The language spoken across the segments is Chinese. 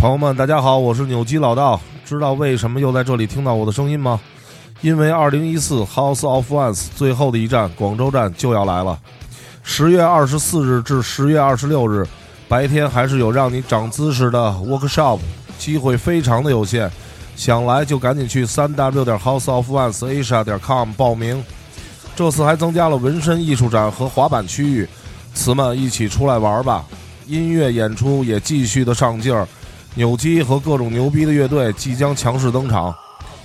朋友们，大家好，我是扭机老道。知道为什么又在这里听到我的声音吗？因为二零一四 House of Ones 最后的一站广州站就要来了。十月二十四日至十月二十六日，白天还是有让你长姿势的 workshop，机会非常的有限，想来就赶紧去三 w 点 House of Ones Asia 点 com 报名。这次还增加了纹身艺术展和滑板区域，词们一起出来玩吧！音乐演出也继续的上劲儿，扭机和各种牛逼的乐队即将强势登场。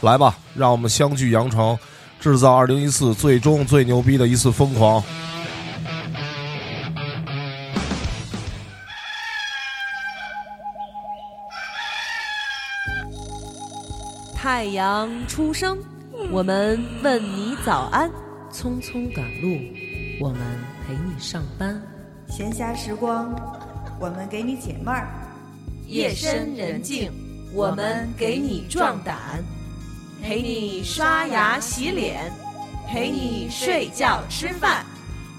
来吧，让我们相聚羊城，制造二零一四最终最牛逼的一次疯狂。太阳初升，我们问你早安。匆匆赶路，我们陪你上班。闲暇时光，我们给你解闷儿；夜深人静，我们给你壮胆，陪你刷牙洗脸，陪你睡觉吃饭，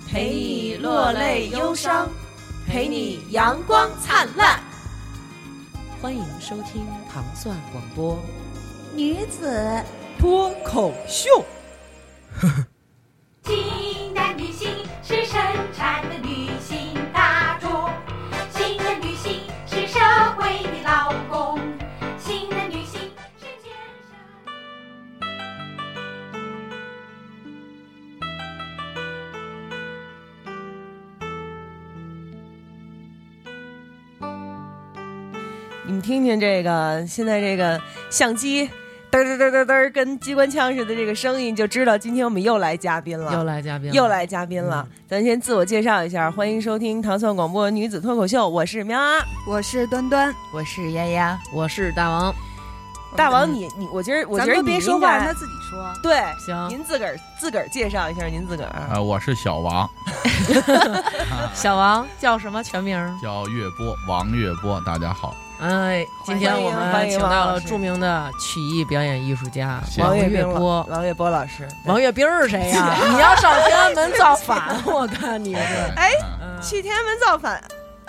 陪你落泪忧伤，陪你阳光灿烂。欢迎收听糖蒜广播女子脱口秀。呵呵。清淡女性是生产的女性听听这个，现在这个相机嘚嘚嘚嘚嘚，跟机关枪似的这个声音，就知道今天我们又来嘉宾了。又来嘉宾了，又来嘉宾了，咱先自我介绍一下，欢迎收听糖蒜广播女子脱口秀，我是喵啊，我是端端，我是丫丫，我是大王。大王你你，我觉得我觉咱们都别说话，让他自己说。对，行您自个儿自个儿介绍一下您自个儿。啊，我是小王，小王叫什么全名？叫岳波，王岳波，大家好。哎，今天我欢迎们请到了著名的曲艺表演艺术家王岳岳冰波。王月波老师，王月兵是谁呀？你要上天安门造反，我看你是。哎嗯去天安门造反，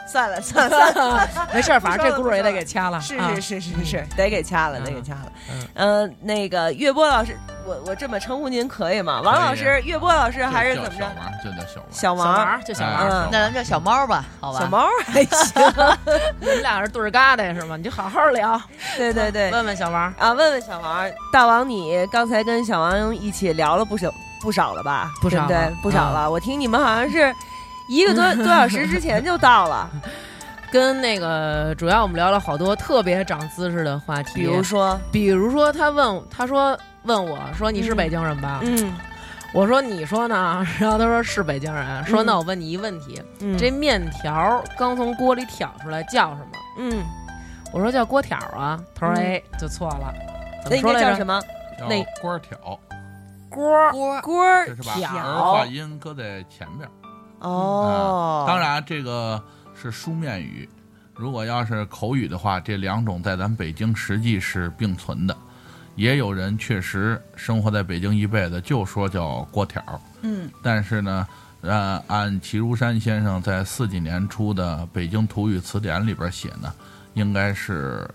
算了算了 算了，没事儿，反正这轱辘也得给掐了。是啊是是是是，得给掐了，嗯得给掐了。嗯嗯，那个岳波老师，我我这么称呼您可以吗？王老师，岳波老师还是怎么着？叫小王，就叫小王。小小王就小王那咱们叫小猫吧，好吧？小猫 还行。你们俩是对儿疙瘩是吗？你就好好聊。对对对，问问小王，啊，问问小王，大王，你刚才跟小王一起聊了不少不少了吧？不少对？不少了。我听你们好像是一个多 多小时之前就到了，跟那个主要我们聊了好多特别长姿势的话题，比如说，比如说他问他说问我说你是北京人吧？嗯我说你说呢？然后他说是北京人。说嗯那我问你一问题，嗯，这面条刚从锅里挑出来叫什么？嗯，我说叫锅条啊。他说嗯哎就错了，怎那应么说来着？该叫什么？那锅条，锅锅条儿化音搁在前边。哦，当，然，这个是书面语，如果要是口语的话，这两种在咱北京实际是并存的。也有人确实生活在北京一辈子，就说叫锅条。嗯，但是呢，呃，按齐如山先生在四几年出的《北京土语词典》里边写呢，应该是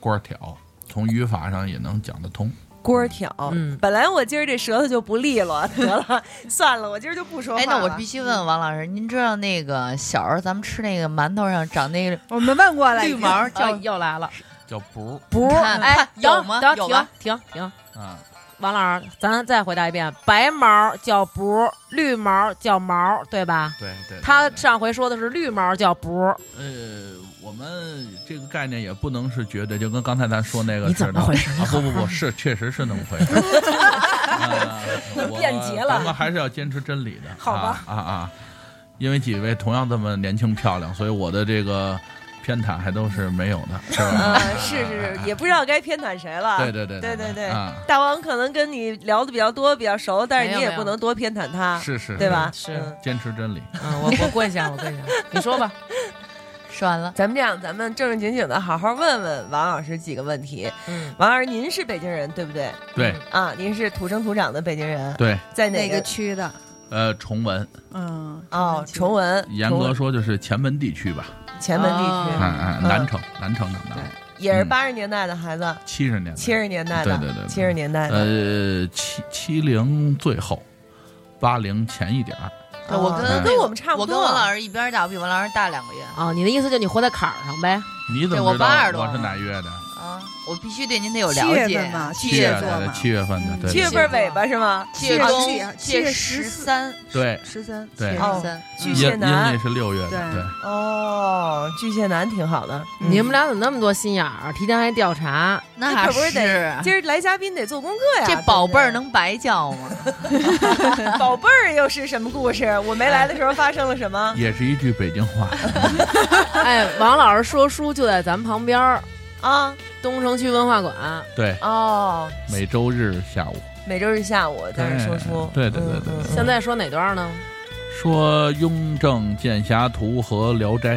锅条，从语法上也能讲得通。锅儿条。嗯。本来我今儿这舌头就不利落，得了，算了，我今儿就不说话哎，那我必须问问王老师，您知道那个小时候咱们吃那个馒头上长那个我们问过了，绿毛啊叫又来了，叫不不看哎有吗？等停停停，啊，王老师，咱再回答一遍，白毛叫不，绿毛叫毛，对吧？对对。他对。上回说的是绿毛叫不，呃，我们这个概念也不能是绝对，就跟刚才咱说那个你似的。怎么回事？啊，不不不是，确实是那么回事。啊我辩解了咱们还是要坚持真理的。好吧啊啊啊！因为几位同样这么年轻漂亮，所以我的这个偏袒还都是没有的，是吧？啊，是是是，也不知道该偏袒谁了。对对对对对对啊，大王可能跟你聊的比较多，比较熟，但是你也不能多偏袒他，是是，对吧？是嗯坚持真理。嗯，我我跪下，我跪下，你说吧。说完了，咱们这样，咱们正正经经的好好问问王老师几个问题。嗯，王老师，您是北京人对不对？对啊，您是土生土长的北京人，对，在哪哪个区的？呃，崇文，嗯，哦，崇文，严格说就是前门地区吧。前门地哦区。嗯嗯，嗯南城，南城长大对。也是嗯八十年代的孩子，七十年代，七十年代的，对对对对七十年代的。呃，七七零最后，八零前一点儿。对我跟哦跟我们差不多。我跟王老师一边大，我比王老师大两个月啊，你的意思就你活在坎儿上呗？你怎么知道82多我是哪月的？啊，我必须对您得有七了解月份。嘛，七巨蟹座的，嘛，七月份的，对七月份尾巴是吗？啊七月中七月，十14三，对十三，对七月十三，巨阴阴蟹男历是六月的，对对。哦，巨蟹男挺好的。嗯你们俩怎么那么多心眼儿？提前还调查，那可不是是得今儿来嘉宾得做功课呀。这宝贝儿能白叫吗？不对宝贝儿又是什么故事？我没来的时候发生了什么？也是一句北京话，哎，王老师说书就在咱们旁边儿，啊东城区文化馆。对，哦，每周日下午每周日下午在这说书。对对对对对嗯嗯现在说哪段呢？说《雍正剑侠图》和《聊斋》，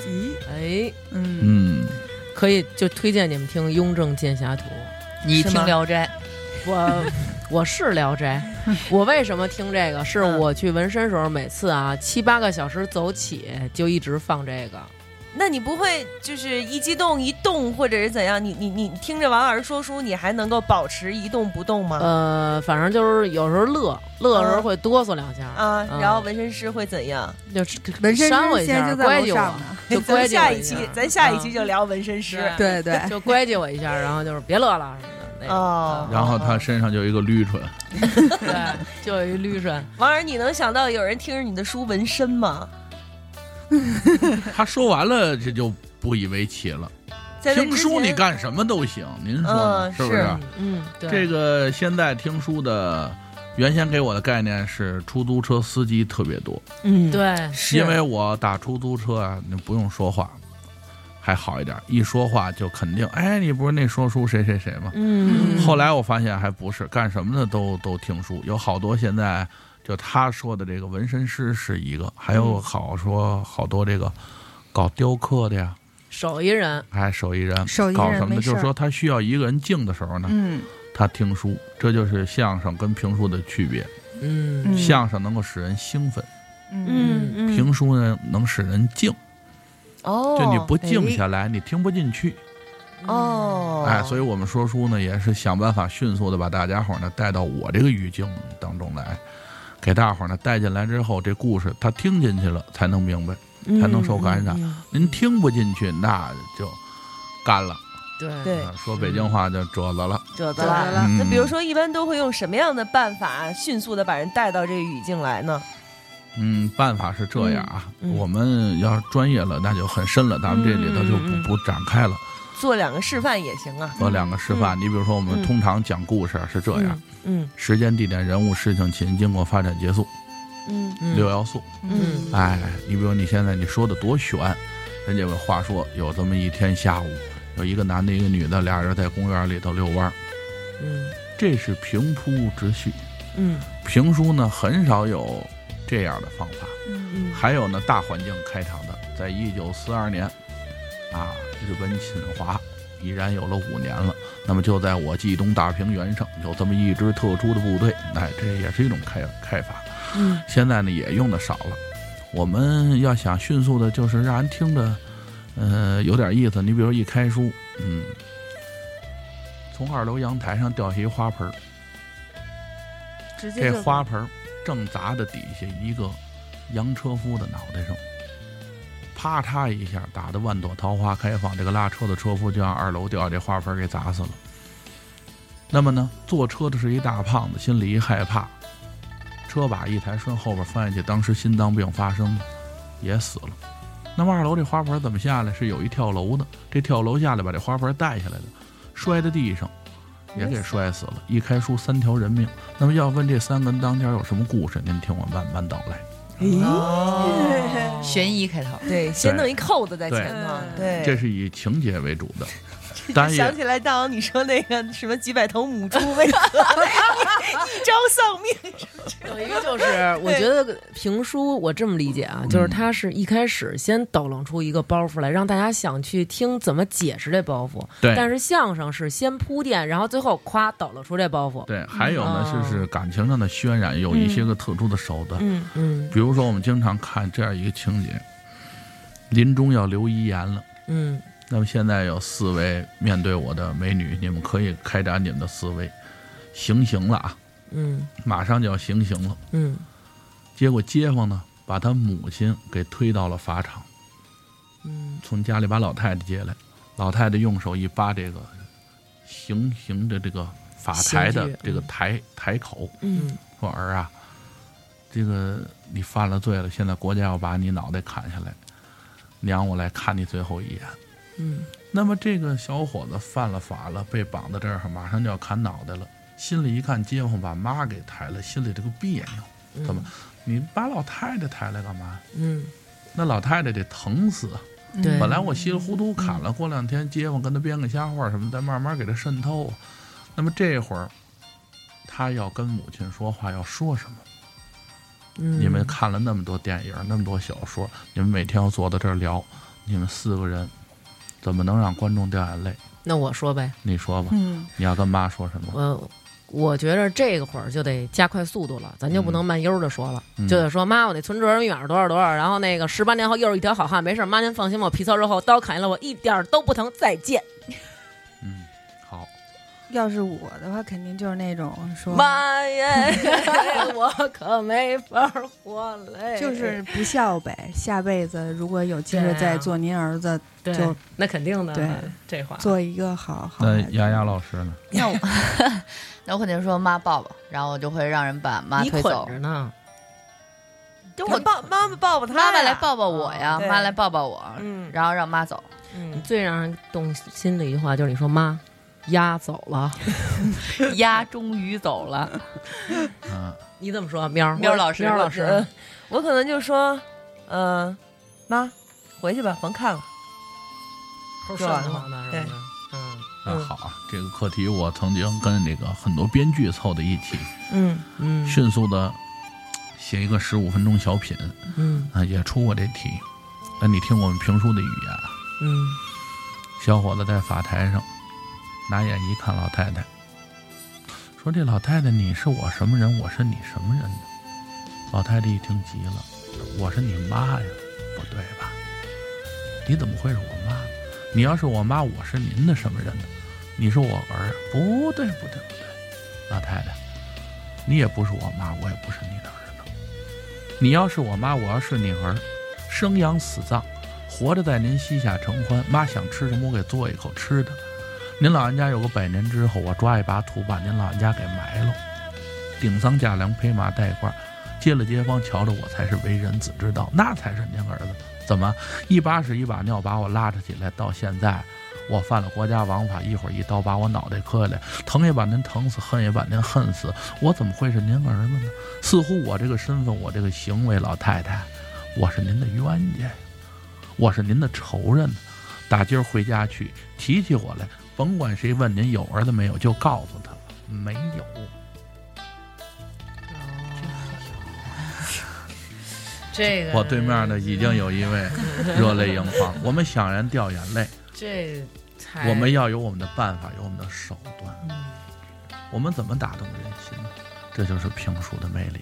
咦，哎，嗯，嗯，可以就推荐你们听《雍正剑侠图》。你听《聊斋我我是《聊斋》，我为什么听这个？是嗯我去纹身时候，每次啊七八个小时走起，就一直放这个。那你不会就是一激动一动，或者是怎样？你你你听着王老师说书，你还能够保持一动不动吗？呃，反正就是有时候乐，乐的时候会哆嗦两下啊，嗯然后纹身师会怎样？就是纹身扇我一下，师现在就在楼上，呢，就咱乖下一期，咱下一期嗯就聊纹身师。对对，就乖唧我一下，然后就是别乐了什么的。哦，然后他身上就有一个绿唇，对，就有一绿唇。王老师，你能想到有人听着你的书纹身吗？他说完了这就不以为奇了。听书你干什么都行，您说是不是？是嗯，对，这个现在听书的，原先给我的概念是出租车司机特别多，嗯，对，是因为我打出租车啊，你不用说话，还好一点，一说话就肯定，哎，你不是那说书谁谁谁吗？嗯，后来我发现还不是，干什么的都都听书，有好多现在就他说的这个纹身师是一个，还有好说好多这个搞雕刻的呀，手艺人，哎手艺人，手艺人搞什么的，人没事儿就是说他需要一个人静的时候呢，嗯他听书，这就是相声跟评书的区别。嗯嗯相声能够使人兴奋，嗯嗯，评书呢能使人静，哦，就你不静下来，你听不进去。哦，哎，所以我们说书呢，也是想办法迅速的把大家伙呢带到我这个语境当中来，给大伙儿呢带进来之后，这故事他听进去了才能明白，才能受感染。嗯您听不进去，那就干了。对说北京话就褶子了。褶子了那比如说，一般都会用什么样的办法迅速的把人带到这个语境来呢？嗯，办法是这样啊，我们要是专业了，那就很深了，咱们这里头就不、不展开了。做两个示范也行啊。做两个示范，你比如说，我们嗯通常讲故事是这样：嗯。时间、地点、人物、事情、起因、经过、发展、结束，嗯。嗯。六要素。嗯。哎，你比如你现在你说的多悬，人家有话说，有这么一天下午，有一个男的，一个女的，俩人在公园里头遛弯儿，嗯。这是平铺直叙。嗯。评书呢，很少有这样的方法。嗯。还有呢，大环境开场的，在一九四二年，啊，日本侵华已然有了五年了。那么就在我冀东大平原上有这么一支特殊的部队，哎，这也是一种开开发。嗯现在呢也用的少了。我们要想迅速的，就是让人听着，呃，有点意思。你比如一开书，嗯，从二楼阳台上掉下一花盆儿，这花盆儿正砸的底下一个洋车夫的脑袋上，啪嚓一下打的万朵桃花开放，这个拉车的车夫就让二楼掉下这花盆给砸死了。那么呢，坐车的是一大胖子，心里一害怕，车把一抬，顺后边翻下去，当时心脏病发生了，也死了。那么二楼这花盆怎么下来？是有一跳楼的，这跳楼下来把这花盆带下来的，摔在地上，也给摔死了。一开书三条人命。那么要问这三个人当间有什么故事，您听我慢慢道来。哦，悬疑开头，对，先弄一扣子在前头，对，这是以情节为主的，想起来，大王你说那个什么几百头母猪为何 一朝丧命？有一个就是，我觉得评书我这么理解啊，就是他是一开始先抖楞出一个包袱来，让大家想去听怎么解释这包袱。对但是相声是先铺垫，然后最后夸抖了出这包袱。对。还有呢，哦就是感情上的渲染，有一些个特殊的手段。嗯嗯比如说，我们经常看这样一个情节：临终要留遗言了，嗯那么现在有四位面对我的美女，你们可以开展你们的思维，行刑了啊，嗯。马上就要行刑了。嗯。结果街坊呢，把他母亲给推到了法场，嗯。从家里把老太太接来，老太太用手一扒这个行刑的这个法台的这个台台口，嗯。说儿啊，这个你犯了罪了，现在国家要把你脑袋砍下来，娘我来看你最后一眼。嗯那么这个小伙子犯了法了，被绑在这儿，马上就要砍脑袋了。心里一看，街坊把妈给抬了，心里这个别扭。怎么？你把老太太抬来干嘛？嗯，那老太太得疼死啊！对，本来我稀里糊涂砍了，过两天街坊跟他编个瞎话什么，再慢慢给他渗透。那么这会儿，他要跟母亲说话，要说什么？嗯你们看了那么多电影，那么多小说，你们每天要坐在这儿聊，你们四个人怎么能让观众掉眼泪？那我说呗，你说吧，嗯，你要跟妈说什么？我我觉着这个会儿就得加快速度了，咱就不能慢悠的说了，嗯就得说妈，我那存折密码多少多少，然后那个十八年后又是一条好汉，没事，妈您放心吧，我皮糙肉厚，刀砍下来我一点都不疼，再见。要是我的话，肯定就是那种说，妈耶，我可没法活嘞，就是不孝呗。下辈子如果有机会再做您儿子，对就，那肯定的，对这话，做一个好好那。丫丫老师呢？那 我那我肯定说妈抱抱，然后我就会让人把妈你走。着呢，就我抱妈妈抱抱他呀，妈妈来抱抱我呀，对妈来抱抱我，嗯然后让妈走。嗯，最让人动心的一句话就是你说妈，鸭走了，鸭终于走了，嗯，你怎么说？喵儿。喵老师喵儿老呃师，我可能就说，嗯，妈，回去吧，甭看了。说完了。吗对？嗯。那好啊，这个课题我曾经跟那个很多编剧凑在一起，嗯嗯。迅速的写一个十五分钟小品嗯。啊，也出过这题。那你听我们评书的语言啊，嗯。小伙子在法台上拿眼一看老太太，说：“这老太太，你是我什么人？我是你什么人呢？”老太太一听急了：“我是你妈呀，不对吧？你怎么会是我妈？你要是我妈，我是您的什么人呢？你是我儿，不对，不对，不对，老太太，你也不是我妈，我也不是你的儿子。你要是我妈，我要是你儿，生养死葬。”活着在您膝下承欢，妈想吃什么我给做一口吃的。您老人家有个百年之后，我抓一把土把您老人家给埋了，顶丧嫁良，披麻戴褂，接了街坊瞧着我才是为人子之道，那才是您儿子。怎么一把屎一把尿把我拉扯起来，到现在我犯了国家王法，一会儿一刀把我脑袋磕下来，疼也把您疼死，恨也把您恨死，我怎么会是您儿子呢？似乎我这个身份，我这个行为，老太太，我是您的冤家呀。我是您的仇人呢，打今儿回家去提起我来，甭管谁问您有儿子没有，就告诉他没有。这个我对面呢已经有一位 热泪盈眶，我们想人掉眼泪，这太我们要有我们的办法，有我们的手段。嗯我们怎么打动人心呢？这就是评书的魅力。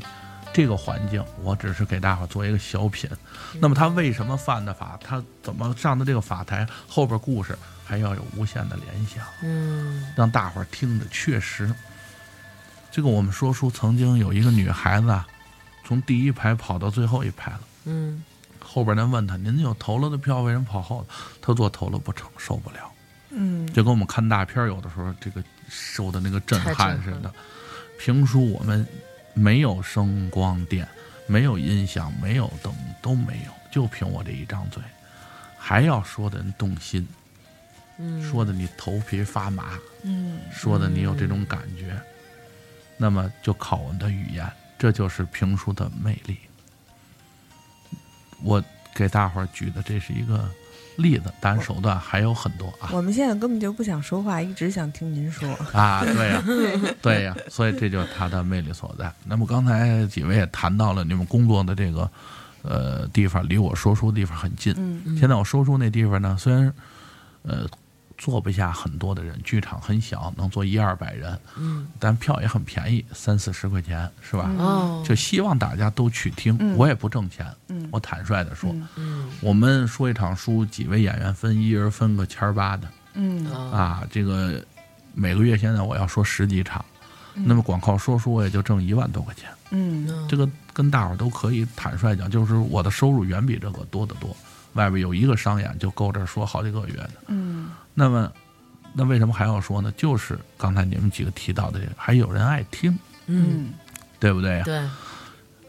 这个环境，我只是给大伙做一个小品。那么他为什么犯的法？他怎么上的这个法台？后边故事还要有无限的联想。嗯让大伙听着确实。这个我们说书曾经有一个女孩子啊，从第一排跑到最后一排了。嗯后边人问她：“您有投了的票，为什么跑后头？”她做投了不成，受不了。嗯，就跟我们看大片有的时候这个受的那个震撼似的。评书我们没有声光电，没有音响，没有灯，都没有，就凭我这一张嘴，还要说的人动心，嗯，说的你头皮发麻。嗯，说的你有这种感觉，那么就靠我们的语言，这就是评书的魅力。我给大伙儿举的这是一个例子，当然手段还有很多啊我们现在根本就不想说话，一直想听您说。啊，对呀、对呀、所以这就是它的魅力所在。那么刚才几位也谈到了你们工作的这个呃地方，离我说书的地方很近。嗯现在我说书那地方呢，虽然呃坐不下很多的人，剧场很小，能坐一二百人，嗯。但票也很便宜，三四十块钱是吧？哦，就希望大家都去听，嗯。我也不挣钱，嗯。我坦率的说，嗯。嗯。我们说一场书，几位演员分，一人分个千儿八的。嗯。啊啊，这个每个月现在我要说十几场，嗯。那么光靠说书我也就挣一万多块钱，嗯。这个跟大伙儿都可以坦率讲，就是我的收入远比这个多得多，外边有一个商演就够这儿说好几个月的，嗯那么。那为什么还要说呢？就是刚才你们几个提到的这个，还有人爱听，嗯，嗯对不对呀？对，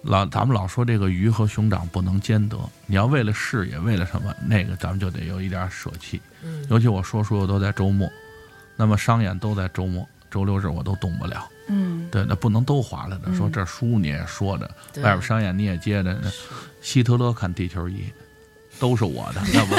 老咱们老说这个鱼和熊掌不能兼得，你要为了事业，为了什么，那个咱们就得有一点舍弃。嗯尤其我说书又都在周末，那么商演都在周末，周六日我都动不了。嗯对，那不能都划来的。嗯说这书你也说着，对外边商演你也接着，那希特勒看地球仪都是我的，那不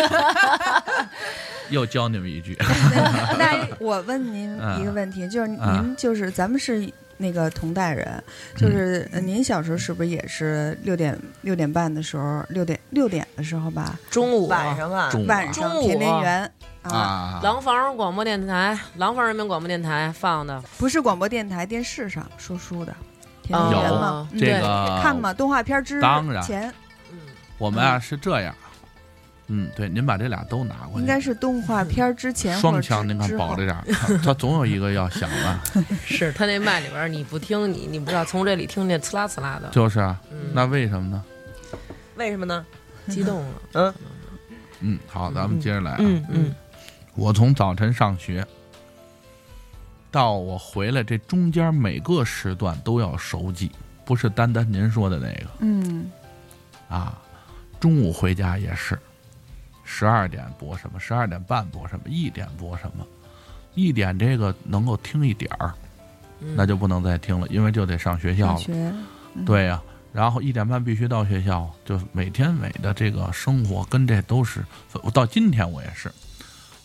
又教你们一句。那那 我问您一个问题，就是啊您就是咱们是那个同代人，就是呃您小时候是不是也是六点六点半的时候，六点六点的时候吧，中午晚上啊，晚上中午田连元啊，啊，廊坊广播电台，廊坊人民广播电台放的，不是广播电台，电视上说书的田哦连元有嘛，对个看吗？动画片之当然前嗯我们啊是这样，嗯，对，您把这俩都拿过去，应该是动画片之前双枪，您看保着点儿，他他总有一个要响的，是他那麦里边你不听你你不知道从这里听见呲啦呲啦的，就是啊，嗯。那为什么呢？为什么呢？激动了，嗯。嗯，好，咱们接着来啊。嗯嗯。我从早晨上学到我回来，这中间每个时段都要熟记，不是单单您说的那个。嗯。啊。中午回家也是，十二点播什么，十二点半播什么，一点播什么，一点这个能够听一点儿，嗯那就不能再听了，因为就得上学校了。嗯对呀、然后一点半必须到学校，就每天每的这个生活跟这都是，我到今天我也是，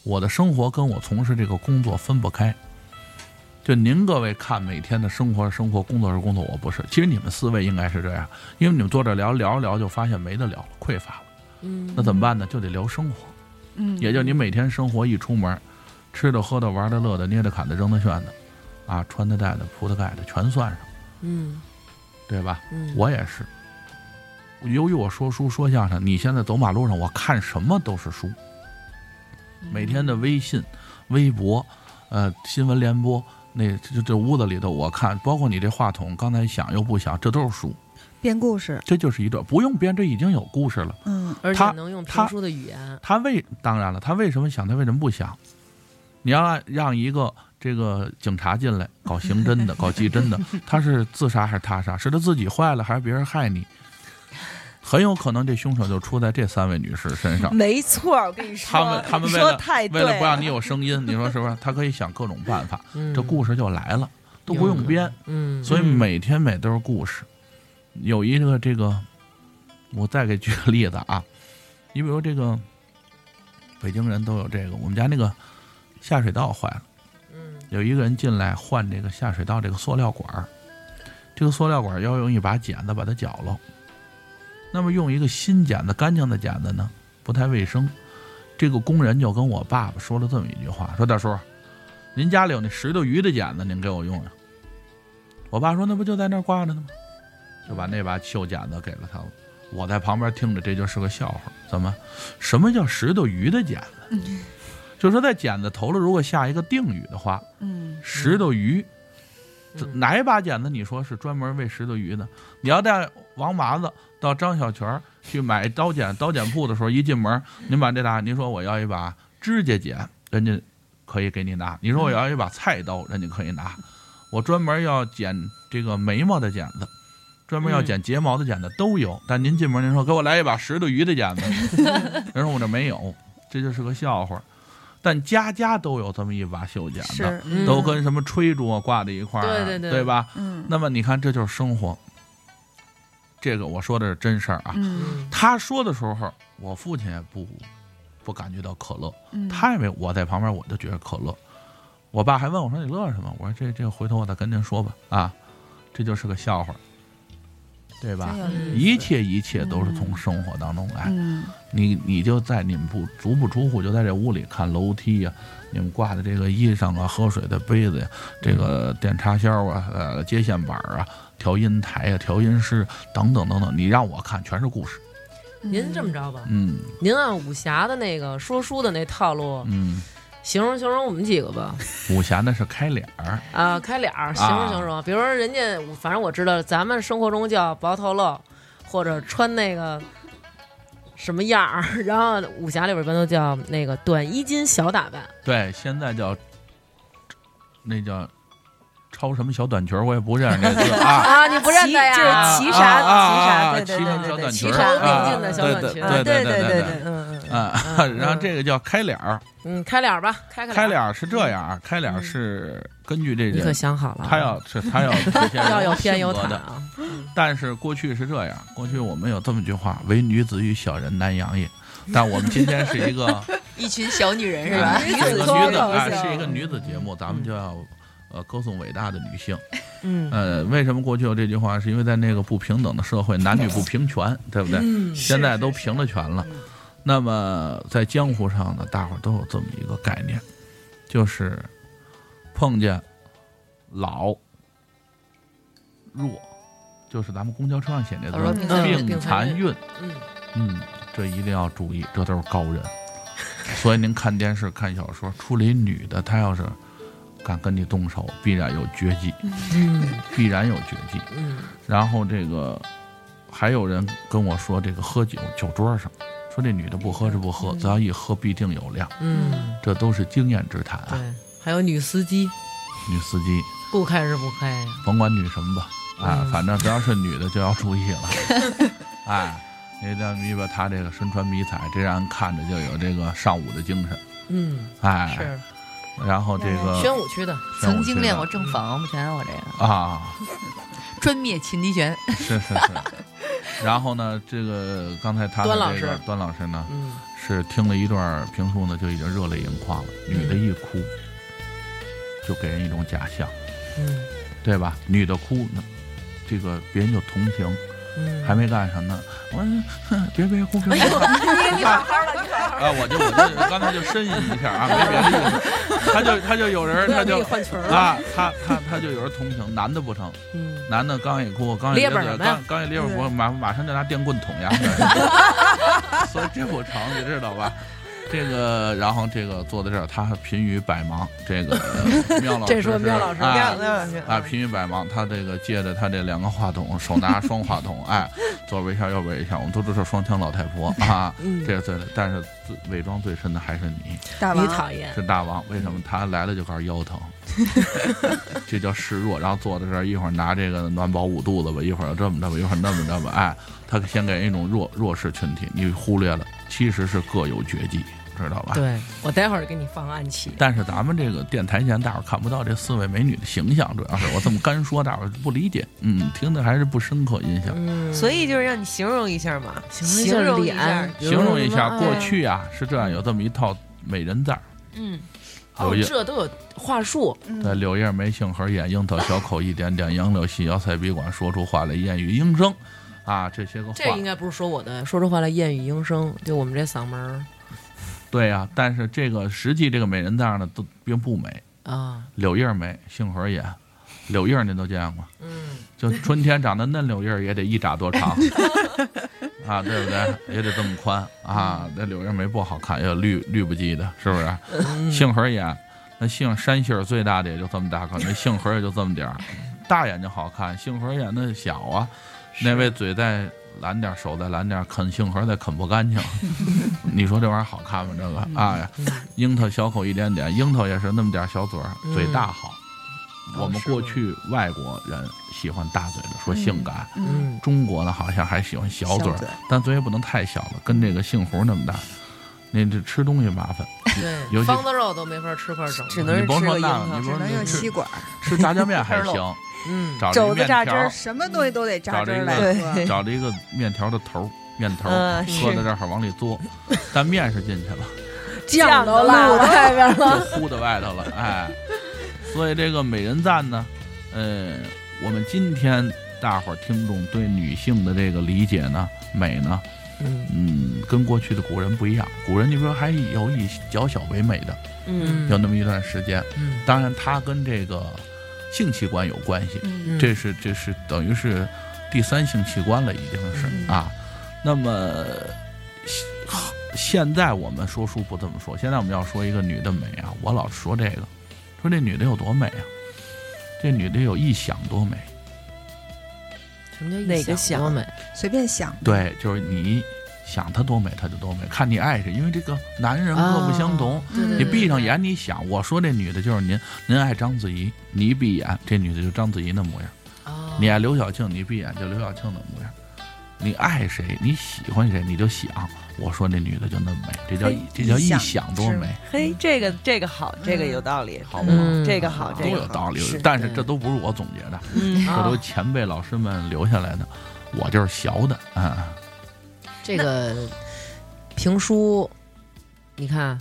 我的生活跟我从事这个工作分不开。就您各位看每天的生活，生活工作是工作，我不是。其实你们四位应该是这样，因为你们坐这聊聊着聊，就发现没得聊了，匮乏了。嗯那怎么办呢？就得聊生活，嗯，也就你每天生活一出门，吃的、喝的、玩的、乐的、捏的、砍的、扔的、炫的，啊，穿的、戴的、铺的、盖的，全算上，嗯对吧？嗯，我也是。由于我说书说相声，你现在走马路上，我看什么都是书。每天的微信、微博，呃，新闻联播，那这这屋子里头，我看，包括你这话筒，刚才响又不响，这都是书。编故事，这就是一段不用编，这已经有故事了。嗯而且他能用他评书的语言，他为当然了，他为什么想，他为什么不想？你要让让一个这个警察进来搞刑侦的、搞技侦的，他是自杀还是他杀？是他自己坏了还是别人害你？很有可能这凶手就出在这三位女士身上。没错，我跟你说，他们他们为说了太对为了不让你有声音，你说是不是？他可以想各种办法，嗯这故事就来了，都不用编。，嗯，所以每天每都是故事。有一个这个，我再给举个例子啊，你比如这个，北京人都有这个，我们家那个下水道坏了，嗯有一个人进来换这个下水道这个塑料管儿，这个塑料管儿要用一把剪子把它绞了，那么用一个新剪子、干净的剪子呢，不太卫生。这个工人就跟我爸爸说了这么一句话：“说大叔，您家里有那石头鱼的剪子，您给我用用。”我爸说：“那不就在那儿挂着呢吗？”就把那把锈剪子给了他了。我在旁边听着，这就是个笑话。怎么？什么叫石头鱼的剪子？就说在剪子头了，如果下一个定语的话，嗯石头鱼，哪一把剪子？你说是专门为石头鱼的？你要带王麻子到张小泉去买刀剪，刀剪铺的时候，一进门，您把这拿，您说我要一把指甲剪，人家可以给你拿；你说我要一把菜刀，人家可以拿。我专门要剪这个眉毛的剪子，专门要剪睫毛的剪子都有。但您进门，您说给我来一把石头鱼的剪子，人说我这没有，这就是个笑话。但家家都有这么一把绣剪子，嗯都跟什么吹竹挂在一块儿啊，对对对吧？嗯那么你看，这就是生活。这个我说的是真事儿啊。他说的时候，我父亲也不不感觉到可乐，嗯他也没我在旁边，我就觉得可乐。我爸还问我说：“你乐什么？”我说：“这这回头我再跟您说吧。”啊，这就是个笑话，对吧？一切一切都是从生活当中来。嗯。你你就在你们不足不出户，就在这屋里看楼梯呀、你们挂的这个衣裳啊、喝水的杯子呀、这个电插销啊、呃接线板啊、调音台啊、调音师等等等等，你让我看全是故事。您这么着吧，嗯。您按武侠的那个说书的那套路嗯，形容形容我们几个吧。武侠那是开脸儿，啊，开脸儿形容形容，比如说人家，反正我知道，咱们生活中叫薄头露，或者穿那个什么样儿，然后武侠里边一般都叫那个短衣襟小打扮。对，现在叫那叫超什么小短裙儿，我也不认识那字 啊。啊，你不认得骑呀？就是啊骑啥啊啊骑啥啊对对对骑成小对对骑齐短裙儿头并啊进的小对短裙对对对对对嗯嗯嗯啊，嗯然后这个叫开脸儿，嗯，开脸儿吧，开开脸儿，脸儿是这样啊，开脸儿是根据这你可人，想好了啊，他要是他要 要有人偏有性格的，袒啊。但是过去是这样，过去我们有这么句话：“唯女子与小人难养也。”但我们今天是一个一群小女人是哎吧？女子脱口哎，秀是一个女子节目，咱们就要呃歌颂伟大的女性。嗯呃，为什么过去有这句话？是因为在那个不平等的社会，男女不平权，对不对？嗯，现在都平了权了。那么在江湖上呢，大伙儿都有这么一个概念，就是碰见老弱，就是咱们公交车上写那字病残孕病残孕，嗯嗯，这一定要注意，这都是高人。所以您看电视、看小说，出了一女的，她要是敢跟你动手，必然有绝技，嗯必然有绝技。嗯然后这个还有人跟我说，这个喝酒酒桌上，说这女的不喝是不喝，只要一喝必定有量，嗯，这都是经验之谈啊。对，还有女司机女司机不开是不开呀。甭管女什么吧，啊，嗯反正只要是女的就要注意了，哎。你这迷吧，她这个身穿迷彩，这让人看着就有这个上午的精神，嗯，哎，是然后这个宣武区的。曾经练过正反王八拳，我这个啊，专灭擒敌拳。是是是。然后呢，这个刚才他的端老这个师端老师呢，嗯是听了一段评书呢，就已经热泪盈眶了。女的一哭，就给人一种假象，嗯对吧？女的哭呢，这个别人就同情，嗯，还没干什么呢，我 哼别别哭，别哭。你好好了，你好好啊，我就我就刚才就呻吟一下啊，没别的意思。他就他就有人他就。啊，他他他就有人同情，男的不成，嗯，男的刚一哭，刚一刚刚一咧本儿，马马上就拿电棍捅呀，所以这不成，你知道吧？这个，然后这个坐在这儿，他贫于百忙。这个 妙老师这说妙老师啊妙妙老师啊，贫于百忙，他这个借着他这两个话筒，手拿双话筒，哎，左边一下，右边一下，我们都知道双枪老太婆啊，嗯这是最的。但是伪装最深的还是你，你大王讨厌。是大王。为什么他来了就开始腰疼？这叫示弱，然后坐在这儿，一会儿拿这个暖宝捂肚子吧，一会儿这么着吧，一会儿那么着吧，哎，他先给人一种弱弱势群体，你忽略了，其实是各有绝技，知道吧？对我待会儿给你放暗器。但是咱们这个电台前，大伙儿看不到这四位美女的形象，主要是我这么干说，大伙儿不理解，嗯，听的还是不深刻印象。嗯，所以就是让你形容一下嘛，形容容一一下下，形容一下，嗯过去啊是这样，有这么一套美人字儿，嗯，哦有，一这都有话术。对，柳叶眉，杏核眼，樱桃小口一点点，杨柳细腰菜笔管，说出话来燕语莺声，啊，这些个话。这应，该不是说我的，说出话来燕语莺声，就我们这嗓门儿。对呀、但是这个实际这个美人字儿呢，都并不美，啊，柳叶眉，杏核眼，柳叶您都见过，嗯，就春天长的嫩柳叶儿也得一拃多长，啊，对不对？也得这么宽。啊。那柳叶眉不好看，也有绿绿不叽的，是不是？嗯。杏核眼，那杏山杏儿最大的也就这么大个，那杏核也就这么点儿，大眼睛好看，杏核眼那小啊。那位嘴再蓝点儿，手再蓝点儿，啃杏核再啃不干净，你说这玩意儿好看吗？这个？啊呀，樱桃小口一点点，樱桃也是那么点儿小嘴儿，嘴大好。我们过去外国人喜欢大嘴的，说性感。嗯，中国呢，好像还喜欢小嘴儿小嘴，但嘴也不能太小了，跟这个杏核那么大，那这吃东西麻烦。尤对，其方子肉都没法吃块整，只能是你甭说吃个樱桃只能用吸管，吃炸酱面还 行，嗯，找肘子面条儿榨汁儿，，什么东西都得榨汁儿来找着一个喝。对找着一个面条的头儿，面头搁在这儿往里嘬，但面是进去了，酱都落外边 了。就糊在外头了，哎，所以这个美人赞呢，呃，我们今天大伙儿听众对女性的这个理解呢，美呢，嗯嗯，跟过去的古人不一样。古人你说还有以娇小为美的，嗯有那么一段时间。嗯当然，他跟这个性器官有关系，嗯这是这是等于是第三性器官了，已经是、嗯啊。那么现现在我们说书不这么说，现在我们要说一个女的美啊，我老说这个，说这女的有多美啊，这女的有一想多美。什么叫哪个想多美？随便想，对，就是你想她多美，她就多美，看你爱谁。因为这个男人各不相同，对对你闭上眼，你想，我说这女的就是您，您爱章子怡，你一闭眼，这女的就章子怡的模样；哦。你爱刘晓庆，你一闭眼就刘晓庆的模样。你爱谁，你喜欢谁，你就想，我说那女的就那么美，这叫嘿这叫一一想多美，嘿，这个这个好，这个有道理，好不好？嗯。这个好，都这个好有道理，但是这都不是我总结的，嗯。这都前辈老师们留下来的，我就是学的啊。这个评书，你看，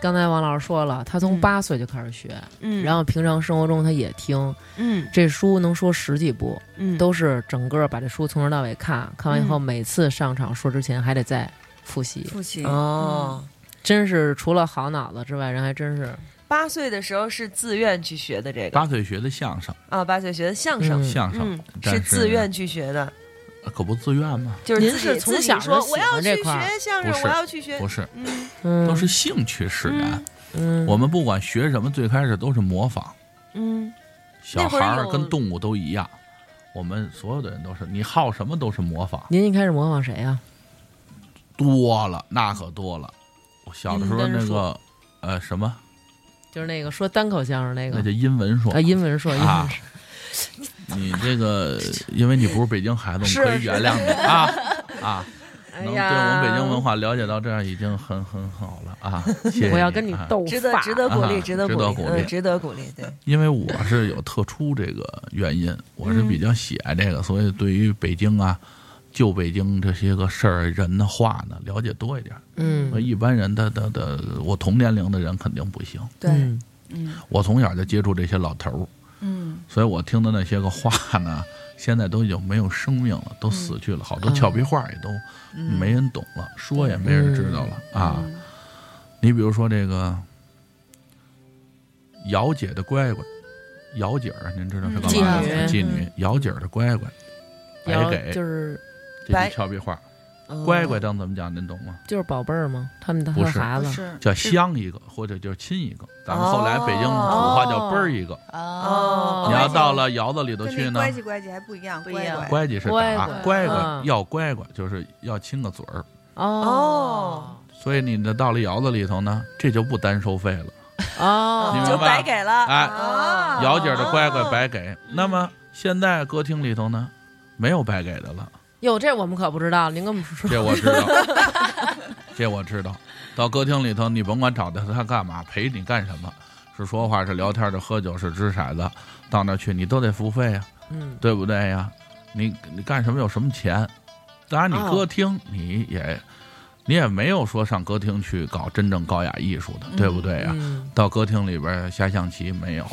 刚才王老师说了，他从嗯八岁就开始学，嗯，然后平常生活中他也听。嗯这书能说十几部，嗯都是整个把这书从头到尾看，看完以后嗯每次上场说之前还得再复习。复习哦。真是除了好脑子之外，人还真是八岁的时候是自愿去学的这个八岁学的相声，啊，八岁学的相声，嗯相声嗯，是自愿去学的，可不自愿吗？就是自己您是从小说我要去欢这块儿学相声，不是我要去学不，是，嗯嗯，都是兴趣使然。嗯，我们不管学什么，最开始都是模仿。嗯小孩儿跟动物都一样，我们所有的人都是，你好什么都是模仿，您一开始模仿谁呀？多了那可多了。我小的时候那个呃什么，就是那个说单口相声那个那叫英文说啊，英文说，英文啊硕，你这个，因为你不是北京孩子，我们可以原谅你啊 啊！哎能对我们北京文化了解到这样已经很很好了啊！谢谢我要跟你啊斗值得法值得鼓励，啊值得鼓励，值得鼓励嗯，值得鼓励，对，因为我是有特殊这个原因，我是比较喜爱这个，所以对于北京啊、旧北京这些个事儿、人的话呢，了解多一点。嗯一般人的的的，我同年龄的人肯定不行。对，嗯嗯我从小就接触这些老头儿，嗯。所以我听的那些个话呢，现在都已经没有生命了，都死去了，好多俏皮话也都没人懂了，说也没人知道了啊。嗯你比如说这个姚姐的乖乖，姚姐儿，您知道是干嘛妓女。的？妓女，姚姐儿的乖乖，白给就是这句俏皮话，哦乖乖当怎么讲？您懂吗？就是宝贝儿吗？他们的不是孩子不是叫香一个，或者就是亲一个。咱们后来北京土话叫奔儿一个。哦，你要到了窑子里头去呢，那乖叽乖叽还不一样，不一样乖乖叽是打，乖乖要乖乖，就是要亲个嘴儿。哦所以你的到了窑子里头呢，这就不单收费了。哦，就白白给了，哎啊姚姐儿的乖乖白给。那么现在歌厅里头呢，没有白给的了，哟，这我们可不知道，您跟我们说说。这我知道，这我知道。到歌厅里头，你甭管找他他干嘛，陪你干什么，是说话是聊天是喝酒是掷骰子，到那儿去你都得付费呀、嗯对不对呀？你你干什么有什么钱？当然，你哦歌厅你也、你也没有说上歌厅去搞真正高雅艺术的，对不对呀？嗯到歌厅里边下象棋没有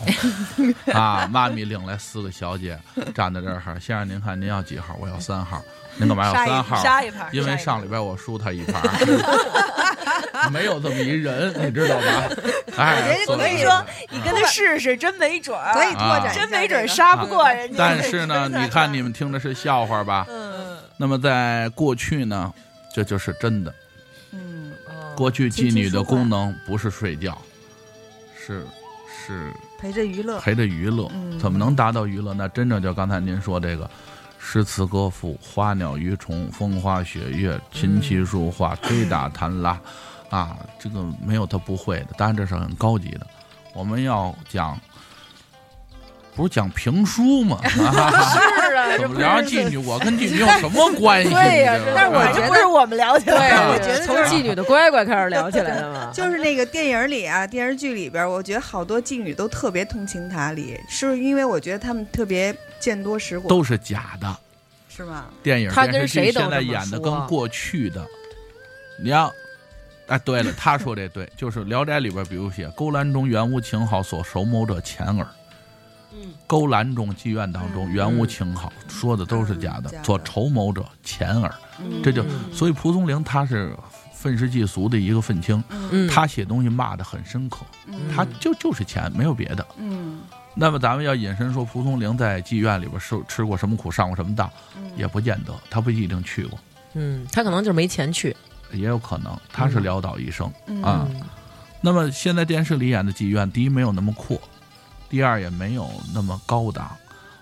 啊？妈咪领来四个小姐站在这儿，先生您看您要几号？我要三号。您干嘛要三号？杀一盘，因为上礼拜我输他一盘，没有这么一人，你知道吧？哎，人家可以说，你跟他试试，真没准儿，可以拓展真没准儿杀不过人家。但是呢，你看你们听的是笑话吧？嗯，那么在过去呢，这就是真的。嗯，过去妓女的功能不是睡觉，是是陪着娱乐，陪着娱乐。嗯怎么能达到娱乐？那真正就刚才您说这个。诗词歌赋、花鸟鱼虫、风花雪月、琴棋书画、吹打弹拉，啊，这个没有他不会的。当然这是很高级的。我们要讲，不是讲评书吗？啊 是啊，怎 么这不是聊上妓女？我跟妓女有什么关系？对呀但是我觉得不是我们聊起，来的，我我觉得从妓女的乖乖开始聊起来的嘛。就是那个电影里啊，电视剧里边，我觉得好多妓女都特别通情达理，是不是因为我觉得他们特别见多识广，都是假的。是吗？电影、他跟电视剧谁都现在演的跟过去的，你要，哎，对了，他说这对，就是《聊斋》里边，比如写“勾栏中原无情好，所筹谋者钱耳”，嗯勾栏中妓院当中嗯。原无情好，说的都是假的做筹谋者钱耳，嗯。这就嗯所以蒲松龄他是愤世嫉俗的一个愤青，嗯，他写东西骂的很深刻，嗯。他就就是钱，没有别的。嗯。那么咱们要引申说蒲松龄在妓院里边受吃过什么苦，上过什么当，嗯。也不见得，他不一定去过，嗯，他可能就是没钱去。也有可能他是潦倒一生。嗯。啊。那么现在电视里演的妓院，第一没有那么阔，第二也没有那么高档。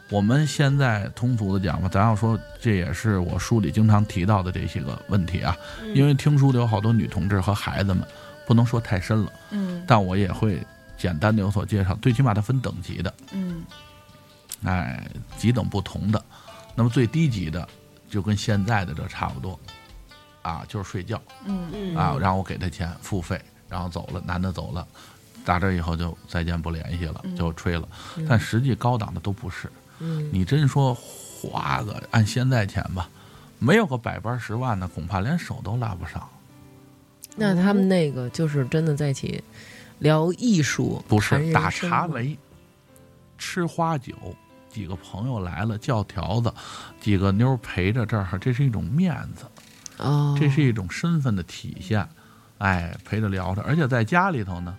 我们现在通俗的讲吧，咱要说这也是我书里经常提到的这些个问题啊，因为听书的有好多女同志和孩子们，不能说太深了，嗯但我也会简单的有所介绍。最起码它分等级的，嗯哎，几等不同的。那么最低级的就跟现在的这差不多，啊，就是睡觉。嗯嗯啊，让我给他钱付费，然后走了，男的走了，打这以后就再见不联系了，就吹了。但实际高档的都不是，嗯你真说花个按现在钱吧，没有个百八十万的，恐怕连手都拉不上。那他们那个就是真的在一起聊艺术，不是打茶围，吃花酒，几个朋友来了叫条子，几个妞儿陪着这儿，这是一种面子。哦，这是一种身份的体现，哎，陪着聊着，而且在家里头呢，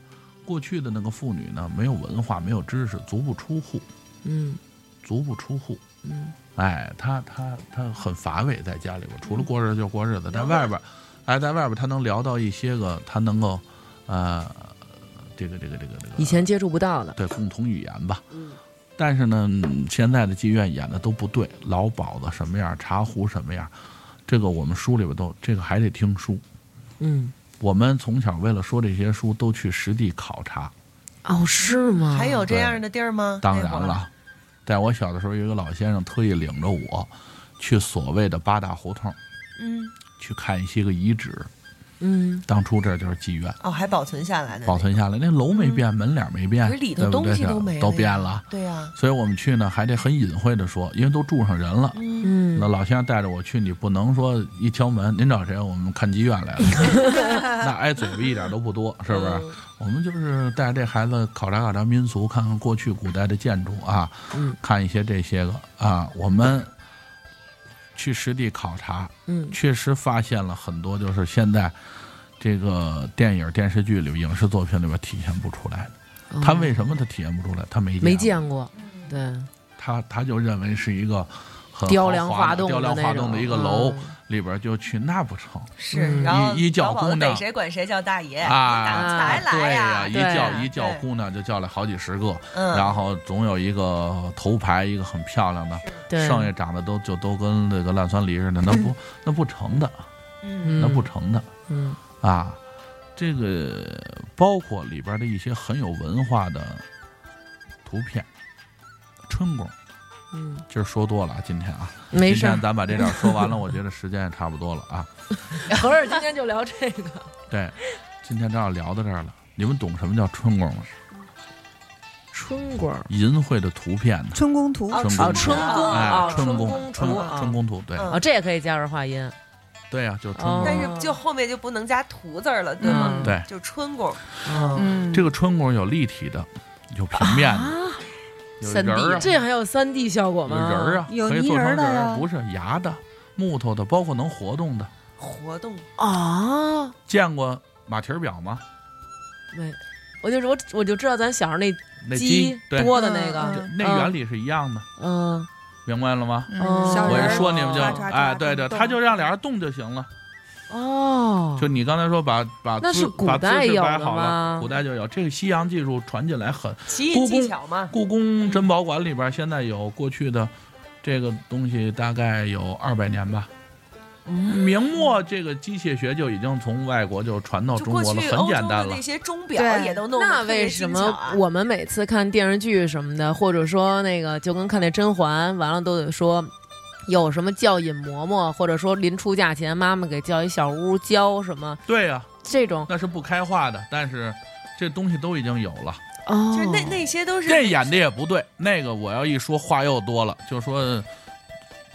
过去的那个妇女呢，没有文化，没有知识，足不出户，嗯。足不出户，嗯。哎，她她她很乏味，在家里边，除了过日子就过日子，在外边，哎，在外边她能聊到一些个，她能够，呃，这个这个这个这个，以前接触不到的，对共同语言吧。嗯但是呢，嗯现在的妓院演的都不对，老鸨子什么样，茶壶什么样，这个我们书里边都，这个还得听书。嗯，我们从小为了说这些书，都去实地考察。哦，是吗？还有这样的地儿吗？当然了，在我小的时候，有一个老先生特意领着我去所谓的八大胡同嗯，去看一些个遗址。嗯。当初这就是妓院，哦，还保存下来呢，保存下来，那楼没变，门脸没变，可是里头对不对东西都没了都变了。对呀，所以我们去呢，还得很隐晦的说，因为都住上人了。嗯。那老先生带着我去，你不能说一敲门，您找谁？我们看妓院来了，那挨嘴巴一点都不多，是不是？嗯我们就是带着这孩子考察考察民俗，看看过去古代的建筑啊，嗯。看一些这些个啊，我们去实地考察，嗯确实发现了很多，就是现在这个电影、电视剧里、影视作品里边体现不出来的。他为什么他体现不出来？他没哦没见过？对，他他就认为是一个很雕梁画栋的雕梁画栋的一个楼嗯里边就去，那不成是，嗯然后一一叫姑娘逮谁管谁叫大爷，啊？打才来对呀，一叫一叫姑娘就叫来好几十个，嗯，然后总有一个头牌，一个很漂亮的，对，剩下长得都就都跟那个烂酸梨似的，那不那不成的，嗯那不成的嗯啊！这个包括里边的一些很有文化的图片，春宫。嗯，今儿说多了啊，今天啊，没事今天。咱把这点说完了，我觉得时间也差不多了啊。合着今天就聊这个。对，今天正好聊到这儿了。你们懂什么叫春宫吗？春宫儿淫秽的图片呢？春宫图，哦春宫啊，春宫春宫图啊春宫图，对嗯啊，这也可以加入话音。对呀，就是春哦宫。但是就后面就不能加图字了，对吗？嗯对，就春宫，嗯，嗯，这个春宫有立体的，有平面的，有三 D 人儿啊，这还有三 D 效果吗有吗？人儿啊，有可以做成泥人儿的不是牙的、木头的，包括能活动的。活动啊，见过马蹄儿表吗？没，我就是我我就知道咱小时候那那鸡对，多的那嗯个，那原理是一样的，嗯，明白了吗？我一小人儿说你们就哎，对对，动他就让俩人动就行了。哦，就你刚才说把把姿那是古代有摆好了，古代就有这个西洋技术传进来很。奇艺故宫技巧嘛，故宫珍宝馆里边现在有过去的这个东西，大概有二百年吧。明末这个机械学就已经从外国就传到中国了，很简单了那。些钟表对也都弄得那为什么我们每次看电视剧什么的，或者说那个就跟看那甄嬛，完了都得说有什么教引嬷嬷，或者说临出嫁前妈妈给叫一小屋教什么对呀、这种。那是不开化的，但是这东西都已经有了。哦，就是那那些都是这演的也不对，那个我要一说话又多了，就说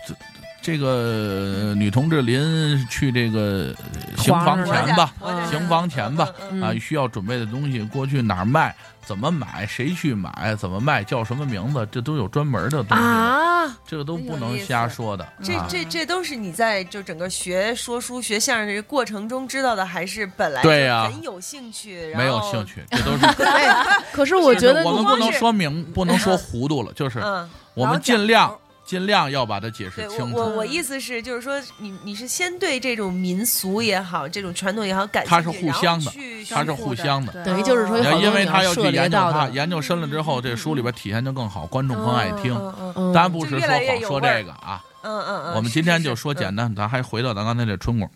这这个女同志临去这个呃行房皇前吧，婆家。行房前吧，嗯。啊，需要准备的东西，过去哪儿卖，怎么买，谁去买，怎么卖，叫什么名字，这都有专门的东西，啊，这个都不能瞎说的。这啊这这都是你在就整个学说书、学相声这个过程中知道的，还是本来对呀很有兴趣？然没有兴，趣，这都是。哎，可是我觉得我们不能说明，不能说糊涂了，就是嗯，我们尽量尽量要把它解释清楚。我我意思是，就是说你你是先对这种民俗也好，这种传统也好感兴趣，它是互相的然后去它是互相的。对等于就是说你要因为他要去研究它，研究深了之后，这书里边体现就更好，观众更爱听。嗯嗯嗯咱不是说就越来越光说这个啊，嗯嗯嗯，我们今天就说简单，咱还回到咱刚才这春宫。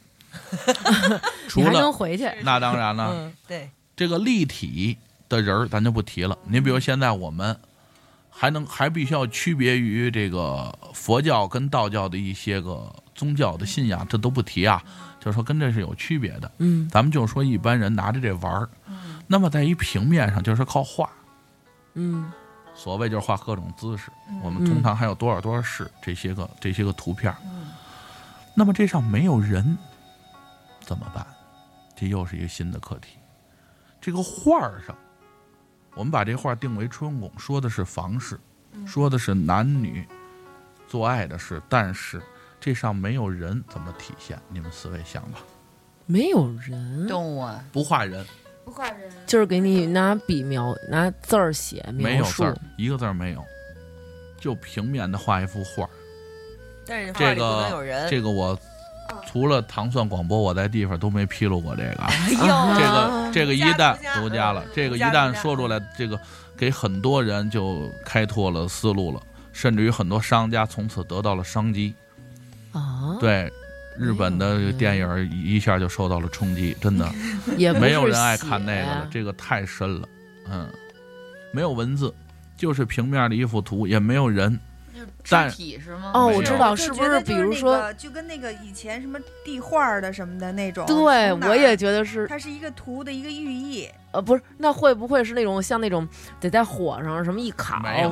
除了回去，那当然了，嗯对，这个立体的人儿咱就不提了。你比如现在我们还能还必须要区别于这个佛教跟道教的一些个宗教的信仰，这都不提啊，就是说跟这是有区别的。嗯咱们就说一般人拿着这玩儿，那么在一平面上就是靠画，嗯所谓就是画各种姿势。我们通常还有多少多少式这些个这些个图片儿。那么这上没有人怎么办？这又是一个新的课题。这个画儿上，我们把这画定为春宫，说的是房事，说的是男女做爱的事，但是这上没有人，怎么体现？你们四位想吧。没有人，动物啊，不画人，不画人，就是给你拿笔描，拿字儿写描述。没有字儿，一个字儿没有，就平面的画一幅画。但是画这里不能个有人，这个我除了糖蒜广播，我在地方都没披露过这个啊。这啊个这个一旦独家了嗯，这个一旦说出来，这个给很多人就开拓了思路了，甚至于很多商家从此得到了商机。啊，对，日本的电影一下就受到了冲击，真的 也没有人爱看那个了，这个太深了。嗯，没有文字，就是平面的一幅图，也没有人。但肢体是吗？哦，我知道，是不是？比如说，，就跟那个以前什么地画的什么的那种，对我也觉得是，它是一个图的一个寓意，呃，不是，那会不会是那种像那种得在火上什么一烤没有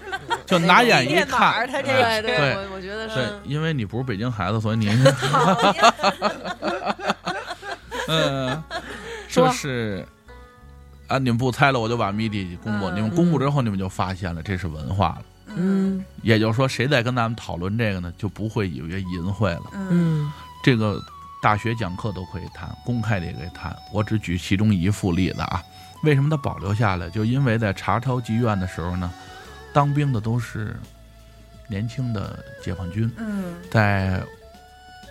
就拿眼一看，儿它这哎对对我我觉得对是，，因为你不是北京孩子，所以你 嗯，说就是啊，你们不猜了，我就把谜底公布。嗯你们公布之后，你们就发现了这是文化了。嗯也就是说，谁在跟咱们讨论这个呢，就不会以为淫秽了。嗯嗯这个大学讲课都可以谈，公开的也可以谈。我只举其中一副例子啊。为什么它保留下来？就因为在查抄妓院的时候呢，当兵的都是年轻的解放军，嗯在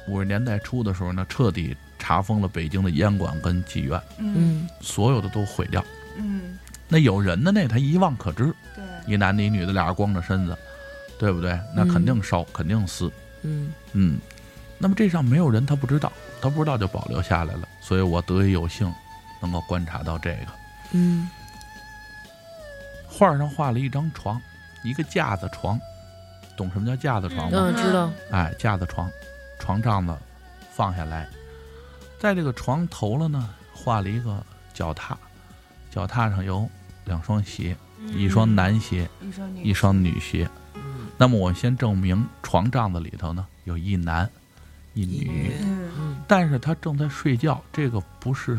五十年代初的时候呢，彻底查封了北京的烟馆跟妓院，嗯嗯所有的都毁掉。嗯，那有人的那他一望可知，对，一男的一女的，俩人光着身子，对不对？那肯定烧，肯定撕。嗯嗯，那么这上没有人他不知道，他不知道就保留下来了。所以我得以有幸能够观察到这个嗯画上画了一张床，一个架子床，懂什么叫架子床吗？嗯，知道，哎，架子床，床帐子放下来，在这个床头了呢，画了一个脚踏，脚踏上有两双鞋，一双男鞋，一双女一双女鞋。那么我先证明床帐子里头呢有一男一女，嗯嗯但是他正在睡觉，这个不是，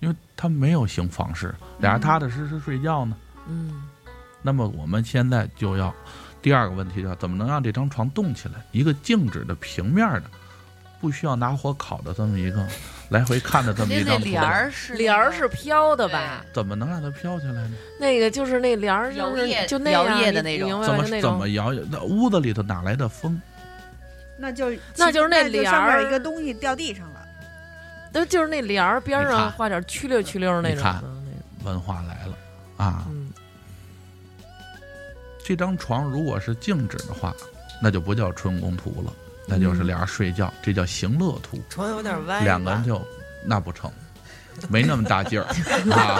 因为他没有行房事，俩人踏踏实实睡觉呢。嗯那么我们现在就要第二个问题叫怎么能让这张床动起来？一个静止的平面的，不需要拿火烤的这么一个来回看的这么一张图帘儿是帘儿是飘的吧？怎么能让它飘起来呢？那个就是那帘儿，就是摇曳摇就那样曳的那种怎么怎么摇？那屋子里头哪来的风？那就那就是那那帘上面儿一个东西掉地上了，那就是那帘儿边上画点曲溜曲溜那种你看的那种。文化来了啊！嗯这张床如果是静止的话，那就不叫春宫图了，那就是俩人睡觉，这叫行乐图。床有点歪，两个人就那不成，没那么大劲儿。啊。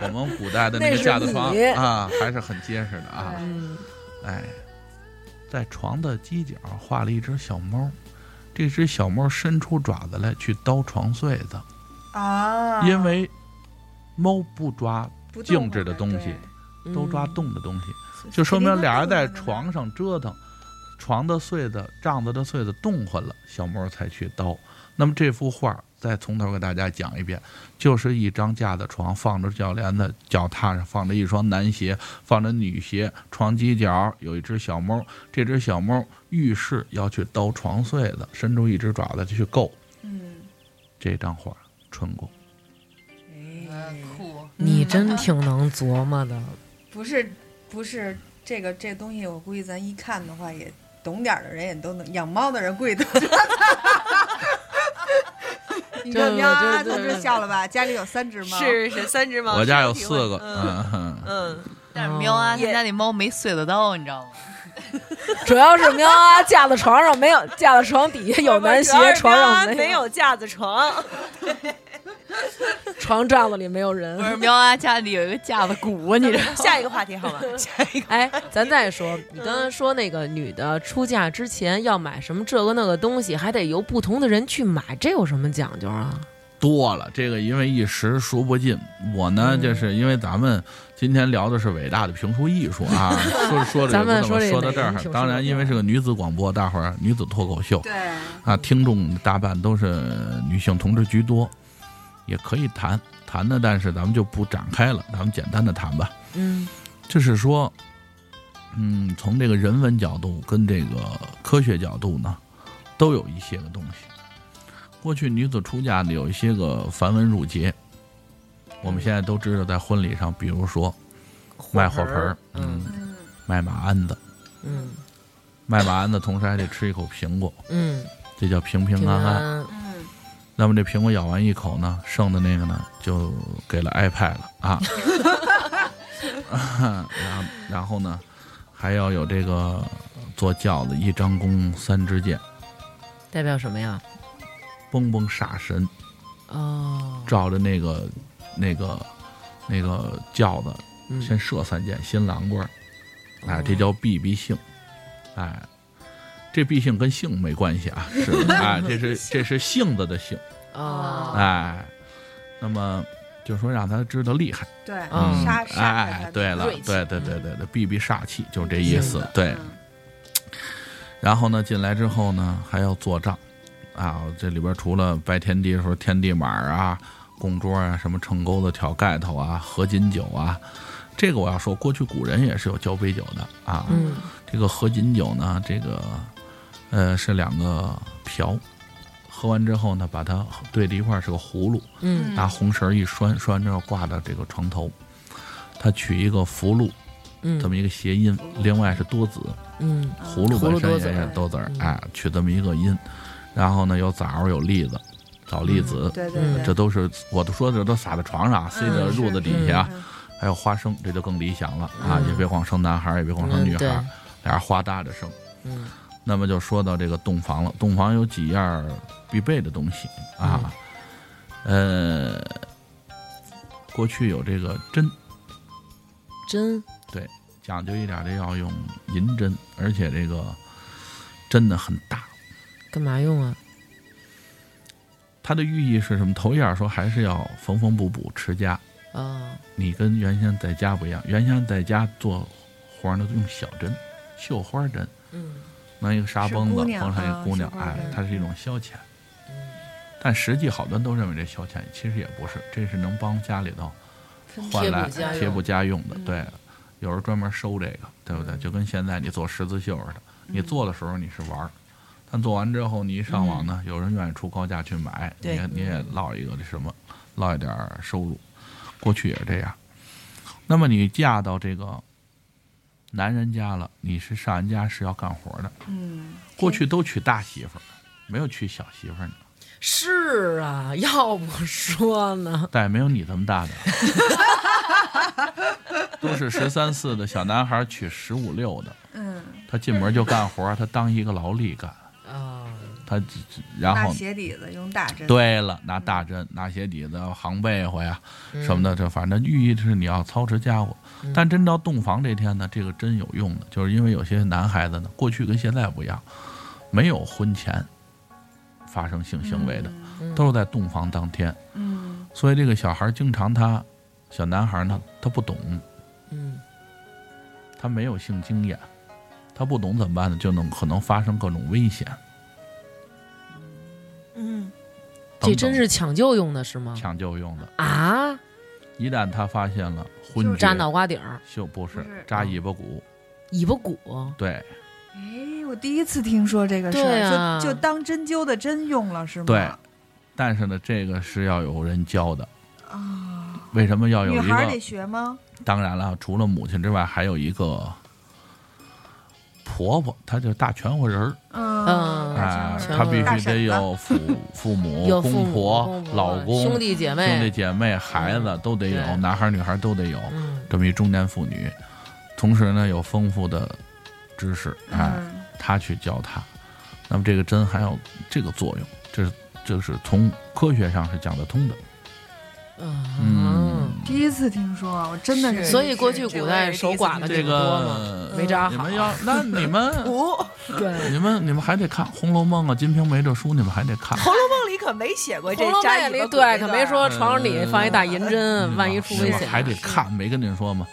我们古代的那个架子床啊，还是很结实的啊。嗯。哎，在床的犄角画了一只小猫，这只小猫伸出爪子来去叨床穗子，啊。因为猫不抓，静止的东西都抓嗯动的东西，就说明俩人在床上折腾，床的穗子、帐子的穗子冻坏了，小猫才去叨。那么这幅画再从头给大家讲一遍，就是一张架子床，放着脚帘子，脚踏上放着一双男鞋，放着女鞋，床犄角有一只小猫，这只小猫遇事要去叨床穗子，伸出一只爪子去够。嗯，这张画春宫，酷，你真挺能琢磨的。不是不是这个这东西，我估计咱一看的话，也懂点儿的人也都能，养猫的人估计都知道。你对看喵啊对对同志笑了吧？家里有三只猫，是是三只猫，我家有四个，嗯嗯，嗯，但是喵啊，他也家那猫没碎的刀，你知道吗？主要是喵啊，架子床上没有，架子床底下有男鞋床上它没有架子床，床帐子里没有人不。是喵啊，家里有一个架子鼓，你这？下一个话题好吗？下一个，哎，咱再说，你刚才说那个女的出嫁之前要买什么这个那个东西，还得由不同的人去买，这有什么讲究啊？多了，这个因为一时说不尽。我呢，嗯就是因为咱们今天聊的是伟大的评书艺术啊，说说着咱们也不怎么说说到这儿当然，因为是个女子广播，大伙儿女子脱口秀对，啊，听众大半都是女性同志居多，也可以谈谈的，但是咱们就不展开了，咱们简单的谈吧。嗯。就是说，嗯，从这个人文角度跟这个科学角度呢，都有一些个东西。过去女子出嫁呢，有一些个繁文缛节，我们现在都知道，在婚礼上，比如说卖火盆儿，嗯，嗯，卖马鞍子，嗯。卖马鞍子，同时还得吃一口苹果，嗯，这叫平平平安安。那么这苹果咬完一口呢，剩的那个呢，就给了 iPad 了啊。然后，然后呢，还要有这个做轿子一张弓三支箭，代表什么呀？嘣嘣煞神，哦，照着那个那个那个轿子嗯先射三箭，新郎官儿，哎，这叫避避性，哎。这避性跟性没关系啊，是啊，这是这是性子的性，啊，哎，那么就说让他知道厉害，对，嗯杀杀哎，对了，对对对对对，避避煞气，就这意思。对，嗯然后呢，进来之后呢，还要做账，啊，这里边除了拜天地的时候天地马啊、供桌啊、什么秤钩子、挑盖头啊、合卺酒啊，这个我要说，过去古人也是有交杯酒的啊。嗯这个合卺酒呢，这个呃是两个瓢，喝完之后呢，把它对着一块儿是个葫芦，嗯。拿红绳儿一拴，拴完之后挂到这个床头，它取一个福禄嗯，这么一个谐音，另外是多子，嗯。葫芦本身也芦多子儿是多子儿，嗯。哎，取这么一个音，然后呢有枣儿有栗子，枣栗子，嗯对对对，这都是我都说这都撒在床上，塞在褥子底下，嗯还有花生，这就更理想了啊，嗯。也别光生男孩儿，也别光生女孩俩人花搭着生。嗯那么就说到这个洞房了，洞房有几样必备的东西啊，嗯呃，过去有这个针，针对讲究一点的要用银针，而且这个针呢很大。干嘛用啊？它的寓意是什么？头一样说还是要缝缝补补持家。啊你跟原先在家不一样，原先在家做活儿呢用小针，绣花针，嗯弄一个纱绷子是姑娘缝上一个啊姑娘，哎它是一种消遣。但实际好多人都认为这消遣，其实也不是，这是能帮家里头换来贴补家用的。嗯对，有人专门收这个，对不对？就跟现在你做十字绣似的，你做的时候你是玩儿，但做完之后你一上网呢，有人愿意出高价去买，你你也落一个这什么，落一点儿收入。过去也是这样。那么你嫁到这个男人家了，你是上人家是要干活的。嗯，过去都娶大媳妇儿，没有娶小媳妇儿呢，是啊，要不说呢，但也没有你这么大的，都是十三四的小男孩娶十五六的，嗯，他进门就干活，他当一个劳力干，啊，他然拿后鞋底子用大针，对了，拿大针、拿鞋底子、行被子呀嗯什么的，这反正寓意是你要操持家务。嗯但真到洞房这天呢，这个真有用的，就是因为有些男孩子呢，过去跟现在不一样，没有婚前发生性行为的，嗯都是在洞房当天。嗯，所以这个小孩经常他，小男孩儿呢，他不懂，嗯他没有性经验，他不懂怎么办呢？就能可能发生各种危险。嗯，这真等等是抢救用的是吗？抢救用的。啊，一旦他发现了昏厥，扎脑瓜顶儿、就不是扎尾巴骨，尾巴骨，对哎，我第一次听说这个事儿，啊就就当针灸的针用了是吗？对。但是呢，这个是要有人教的。啊，为什么要有一个女孩得？学吗？当然了，除了母亲之外，还有一个婆婆，她就是大全乎人儿。嗯哎，她必须得有父父母、有父母公婆老公、兄弟姐妹兄弟姐妹、孩子都得有，男孩儿女孩儿都得有。嗯，这么一中年妇女，同时呢有丰富的知识，哎，嗯她去教他。那么这个针还有这个作用，这是这是从科学上是讲得通的。嗯，第一次听说，我真的是。所以过去古代守寡的这，个没扎好 你们。要那你们五《对，你们你们还得看《红楼梦》啊，《金瓶梅》这书你们还得看。红楼梦》里可没写过《这红楼扎尾巴骨梦》里对，可没说床上底放一大银针，嗯万一出危险。还得看，没跟您说吗？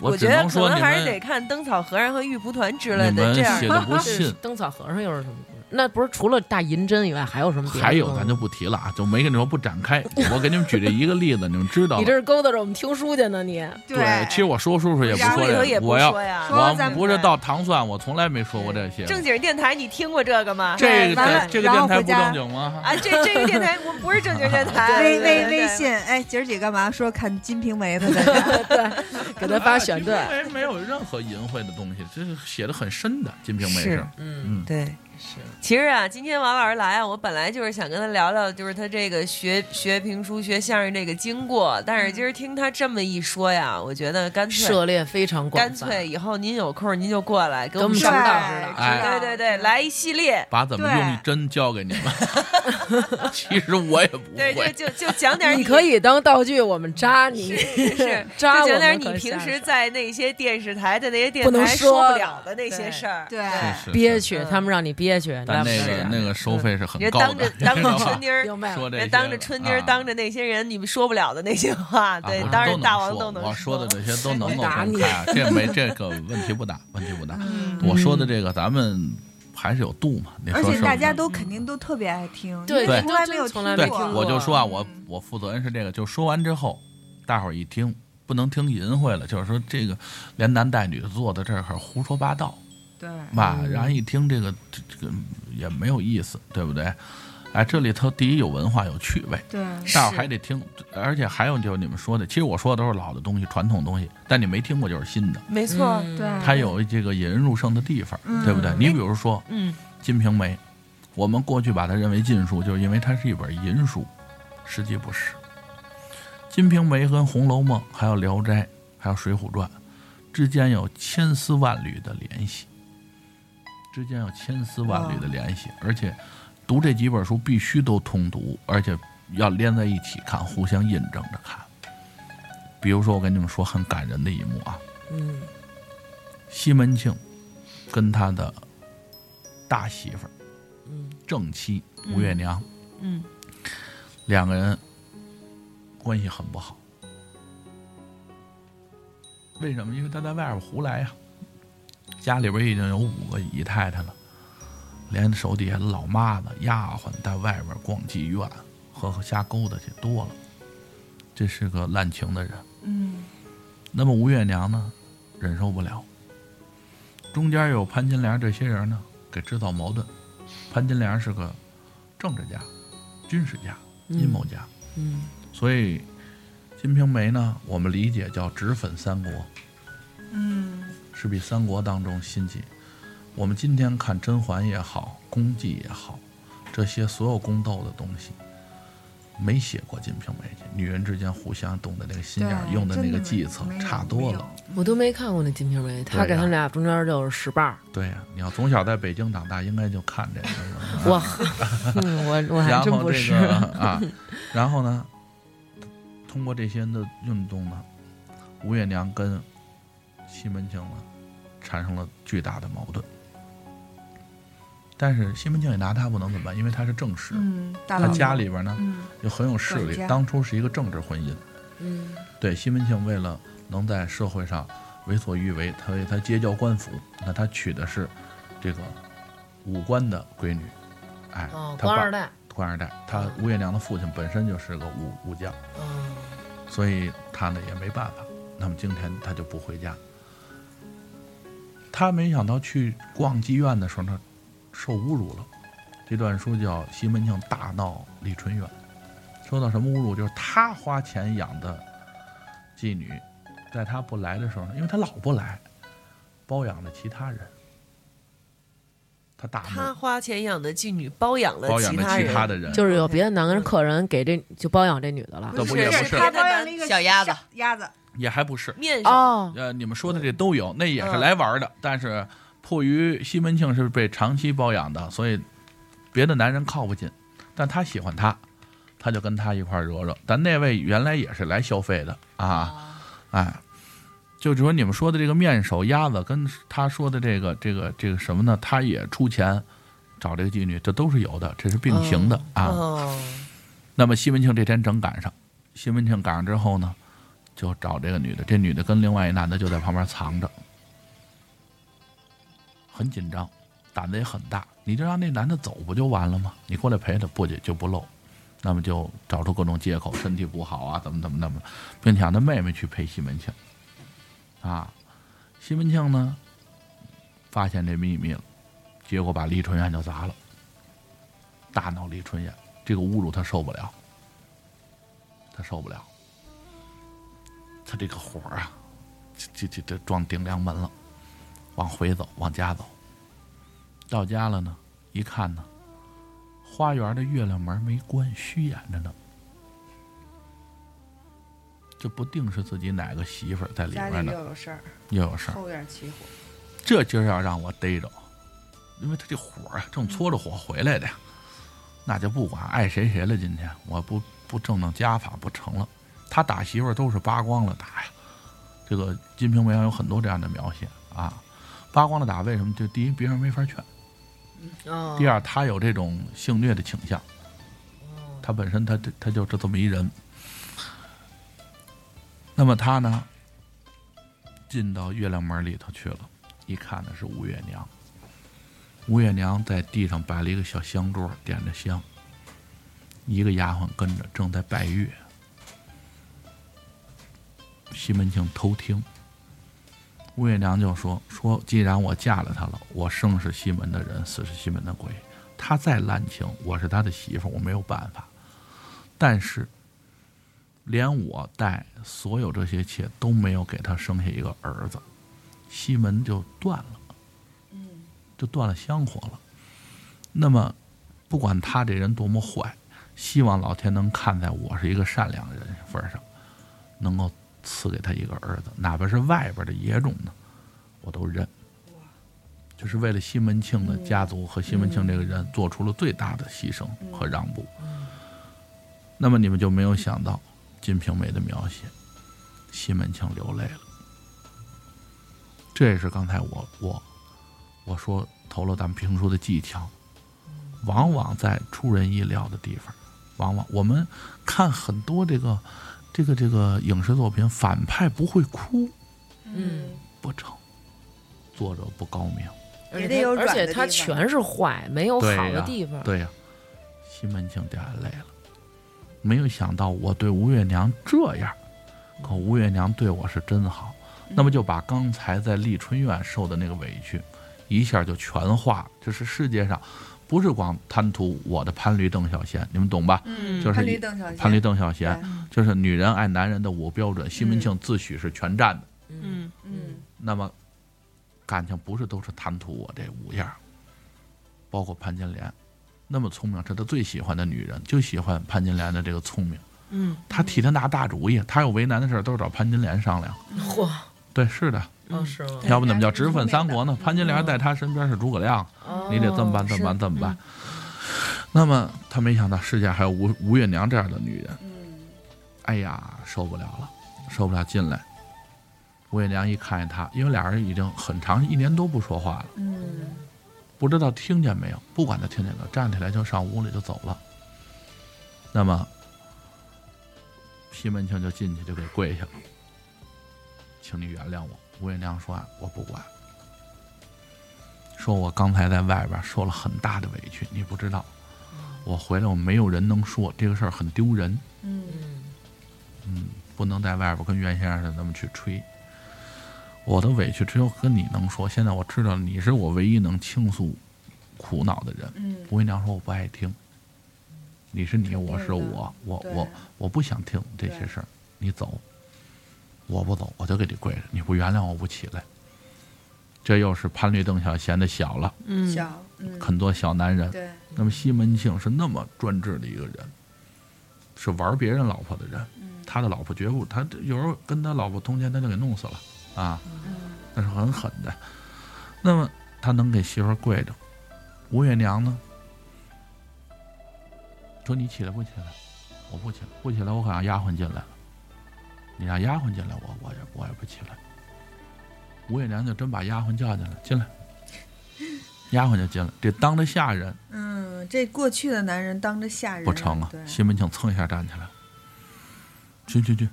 我觉得可能还是得看灯草和尚和玉蒲团之类的这样写的不 这信。灯草和尚又是什么？那不是除了大银针以外，还有什么别的？还有咱就不提了啊，就没跟你说不展开。我给你们举这一个例子，你们知道 你这。是勾搭着我们听书去呢？你对，其实我说叔叔也不说这个，书里头也不我要说呀。我说咱们不是到糖蒜，我从来没说过这些。正经电台，你听过这个吗？这完了个这个电台不然后回家正经吗？啊，这这个电台我不是正经电台。微微微信，哎，姐儿姐干嘛？说看《金瓶梅》的大家，给他发选段。没没有任何淫秽的东西，这是写的很深的《金瓶梅》是是。嗯，嗯，对，是。其实啊，今天王老师来啊，我本来就是想跟他聊聊，就是他这个学学评书、学相声这个经过。但是今儿听他这么一说呀，我觉得干脆涉猎非常广干。脆以后您有空您就过来给给我们们上道指导指导哎对对对，来一系列。把怎么对用针教给你们。其实我也不对，会。就就就讲点你可以当道具，我们扎你，是 扎就讲点你平时在那些电视台的那些电台说不了的那些事儿。对，是憋屈，嗯他们让你憋屈，但那个那个收费是很人高的当着，当着春妮儿，说这当着春妮儿，啊当着那些人，你们说不了的那些话，对，当着都能说大王都能我说的这些都能够打你公开啊，这没这个问题不大，问题不大。嗯，我说的这个咱们还是有度嘛，你说？而且大家都肯定都特别爱听，对从来没有从来没听，过我就说啊，我我负责人是这个，就说完之后，大伙儿一听不能听淫秽了，就是说这个连男带女的坐在这儿胡说八道对，吧，嗯。然后一听这个这这个也没有意思，对不对？哎，这里头第一有文化有趣味，对，大伙儿还得听，而且还有就是你们说的，其实我说的都是老的东西、传统东西，但你没听过就是新的，没错，嗯对。它有这个引人入胜的地方，嗯。对不对？你比如说《嗯，金瓶梅》，我们过去把它认为禁书，就是因为它是一本淫书，实际不是。《金瓶梅》跟《红楼梦》还有《聊斋》还有《水浒传》之间有千丝万缕的联系，之间要千丝万缕的联系，而且读这几本书必须都通读，而且要连在一起看，互相印证着看。比如说，我跟你们说很感人的一幕啊，嗯西门庆跟他的大媳妇儿嗯正妻吴月娘，嗯，两个人关系很不好。为什么？因为他在外边胡来呀、家里边已经有五个姨太太了，连手底下的老妈子、丫鬟在外边逛妓院、和瞎勾搭去多了，这是个滥情的人。嗯那么吴月娘呢，忍受不了。中间有潘金莲这些人呢，给制造矛盾。潘金莲是个政治家、军事家、阴谋家，嗯所以《金瓶梅》呢，我们理解叫直粉三国，嗯是比三国当中兴起。我们今天看甄嬛也好，宫妓也好，这些所有宫斗的东西，没写过《金瓶梅》去。女人之间互相懂得那个心眼用的那个计策差多了。。我都没看过那《金瓶梅》，他给他们俩中间就是使绊儿。对呀、你要从小在北京长大，应该就看这个。我，嗯我我还然后这真不是。个啊，然后呢，通过这些的运动呢，吴月娘跟西门庆呢产生了巨大的矛盾。但是西门庆也拿他不能怎么办，因为他是正室，嗯，他家里边呢嗯又很有势力，当初是一个政治婚姻。嗯对西门庆为了能在社会上为所欲为，他为他结交官府，那他娶的是这个武官的闺女，哎，哦，他官二代，官二代，他吴月娘的父亲本身就是个武武将，嗯，所以他呢也没办法。那么今天他就不回家。他没想到去逛妓院的时候呢，受侮辱了。这段书叫西门庆大闹李春院。说到什么侮辱，就是他花钱养的妓女，在他不来的时候呢，因为他老不来，包养了其他人。他大他，花钱养的妓女包养了包养了其他的人，就是有别的男人客人给这就包养这女的了。不是他包养了一个小鸭子，鸭子，也还不是。面上哦，呃，你们说的这都有，那也是嗯来玩的，但是迫于西门庆是被长期包养的，所以别的男人靠不近，但他喜欢他，他就跟他一块儿惹惹。但那位原来也是来消费的啊，哎，就是说你们说的这个面首鸭子，跟他说的这个这个这个什么呢？他也出钱找这个妓女，这都是有的，这是并行的啊。哦，那么西门庆这天正赶上，西门庆赶上之后呢，就找这个女的，这女的跟另外一男的就在旁边藏着，很紧张，胆子也很大。你就让那男的走不就完了吗？你过来陪他，不就就不露，那么就找出各种借口，身体不好啊，怎么怎么怎么，并且让他妹妹去陪西门庆。啊，西门庆呢，发现这秘密了，结果把李春燕就砸了，大闹李春燕。这个侮辱他受不了，他受不了，他这个火啊，这这这这撞顶梁门了，往回走，往家走。到家了呢，一看呢，花园的月亮门没关，虚掩着呢。这不定是自己哪个媳妇儿在里家里边呢，又有事儿，又有事儿。后院起火，这今儿要让我逮着，因为他这火啊，正搓着火回来的呀，那就不管爱谁谁了。今天我不不正正家法不成了。他打媳妇儿都是扒光了打呀，这个《金瓶梅》上有很多这样的描写啊。扒光了打，为什么？就第一，别人没法劝；哦第二，他有这种性虐的倾向。他本身他他就是这么一人。那么他呢，进到月亮门里头去了，一看呢是吴月娘。吴月娘在地上摆了一个小香桌，点着香，一个丫鬟跟着，正在拜月。西门庆偷听，吴月娘就说：“说既然我嫁了他了，我生是西门的人，死是西门的鬼。他再滥情，我是他的媳妇，我没有办法。但是，连我带所有这些妾都没有给他生下一个儿子，西门就断了，就断了香火了。那么，不管他这人多么坏，希望老天能看在我是一个善良的人份上，能够赐给他一个儿子，哪怕是外边的野种呢，我都认。就是为了西门庆的家族和西门庆这个人做出了最大的牺牲和让步。那么你们就没有想到《金瓶梅》的描写，西门庆流泪了。这也是刚才我我我说投了咱们评书的技巧，往往在出人意料的地方，往往我们看很多这个这个这个影视作品，反派不会哭，嗯，不成，作者不高明。也得有而且他软的地方全是坏，没有好的地方。对呀、西门庆掉眼泪了，没有想到我对吴月娘这样，可吴月娘对我是真好，那么就把刚才在丽春院受的那个委屈，一下就全化了。就是世界上，不是光贪图我的潘驴邓小闲，你们懂吧？嗯就是潘驴邓小闲，潘驴邓小闲，就是女人爱男人的五个标准，西门庆自诩是全占的。嗯。嗯，那么感情不是都是贪图我这五样，包括潘金莲，那么聪明，是他最喜欢的女人，就喜欢潘金莲的这个聪明。嗯，他替他拿大主意，他有为难的事儿都是找潘金莲商量。嚯，对，是的，哦是吗？要不怎么叫直分三国呢？潘金莲在他身边是诸葛亮，哦你得这么办，这么办，这么办。那么他没想到世界还有吴吴月娘这样的女人，嗯，哎呀，受不了了，受不了进来。吴月娘一看见他，因为俩人已经很长一年多不说话了，嗯，不知道听见没有？不管他听见没有，站起来就上屋里就走了。那么西门庆就进去就给跪下了，请你原谅我，吴月娘说：“我不管。”说我刚才在外边受了很大的委屈，你不知道，我回来我没有人能说这个事儿很丢人，嗯嗯，不能在外边跟袁先生那么去吹。我的委屈只有跟你能说，现在我知道你是我唯一能倾诉苦恼的人。嗯吴月娘说我不爱听，你是你，我是我，我我我不想听这些事儿，你走，我不走，我就给你跪着，你不原谅我不起来。这又是潘绿邓小闲的小了，嗯，小嗯很多小男人。对那么西门庆是那么专制的一个人，是玩别人老婆的人，嗯他的老婆绝不，他有时候跟他老婆通奸，他就给弄死了啊，嗯那是很狠的。那么他能给媳妇跪着，吴月娘呢？说你起来不起来？我不起来，不起来，我可让丫鬟进来了。你让丫鬟进来，我我也我也不起来。吴月娘就真把丫鬟叫进来，进来，丫鬟就进来，这当着下人嗯，这过去的男人当着下人不成啊！西门庆蹭一下站起来，去去去，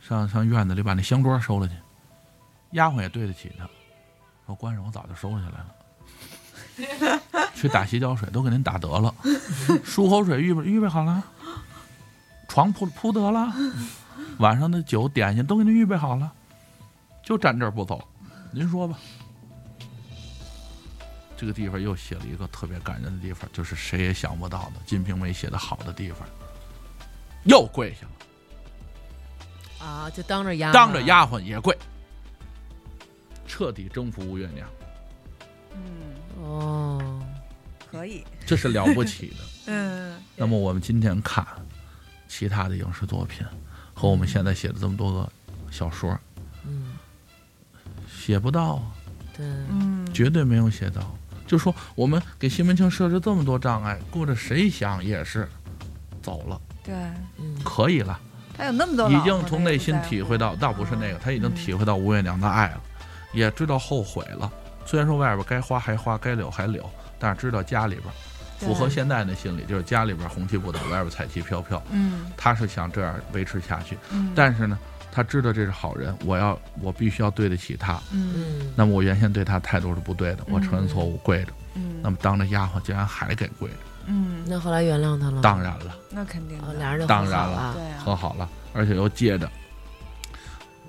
上上院子里把那香桌收了去。丫鬟也对得起他，说官人我早就收起来了，去打洗脚水都给您打得了，漱口水预备预备好了，床铺铺得了，晚上的酒点心都给您预备好了，就站这儿不走，您说吧。这个地方又写了一个特别感人的地方，就是谁也想不到的《金瓶梅》写的好的地方，又跪下了，啊，就当着丫鬟。当着丫鬟也跪，彻底征服吴月娘，嗯。哦，可以。这是了不起的。嗯。那么我们今天看其他的影视作品和我们现在写的这么多个小说，嗯，写不到啊，对，嗯绝对没有写到。就说我们给西门庆设置这么多障碍，顾着谁想也是走了，对，嗯，可以了。他有那么多已经从内心体会到，倒不是那个，他已经嗯体会到吴月娘的爱了，也知道后悔了。虽然说外边该花还花，该柳还柳，但是知道家里边符合现在的心理，就是家里边红旗不倒，外边彩旗飘飘。嗯。他是想这样维持下去，嗯，但是呢，他知道这是好人，我要我必须要对得起他。那么我原先对他态度是不对的，我承认错误，跪着。嗯。那么当着丫鬟竟然还给跪着，嗯，那后来原谅他了？当然了，那肯定俩人就和当然了好了，对啊，和好了，而且又借着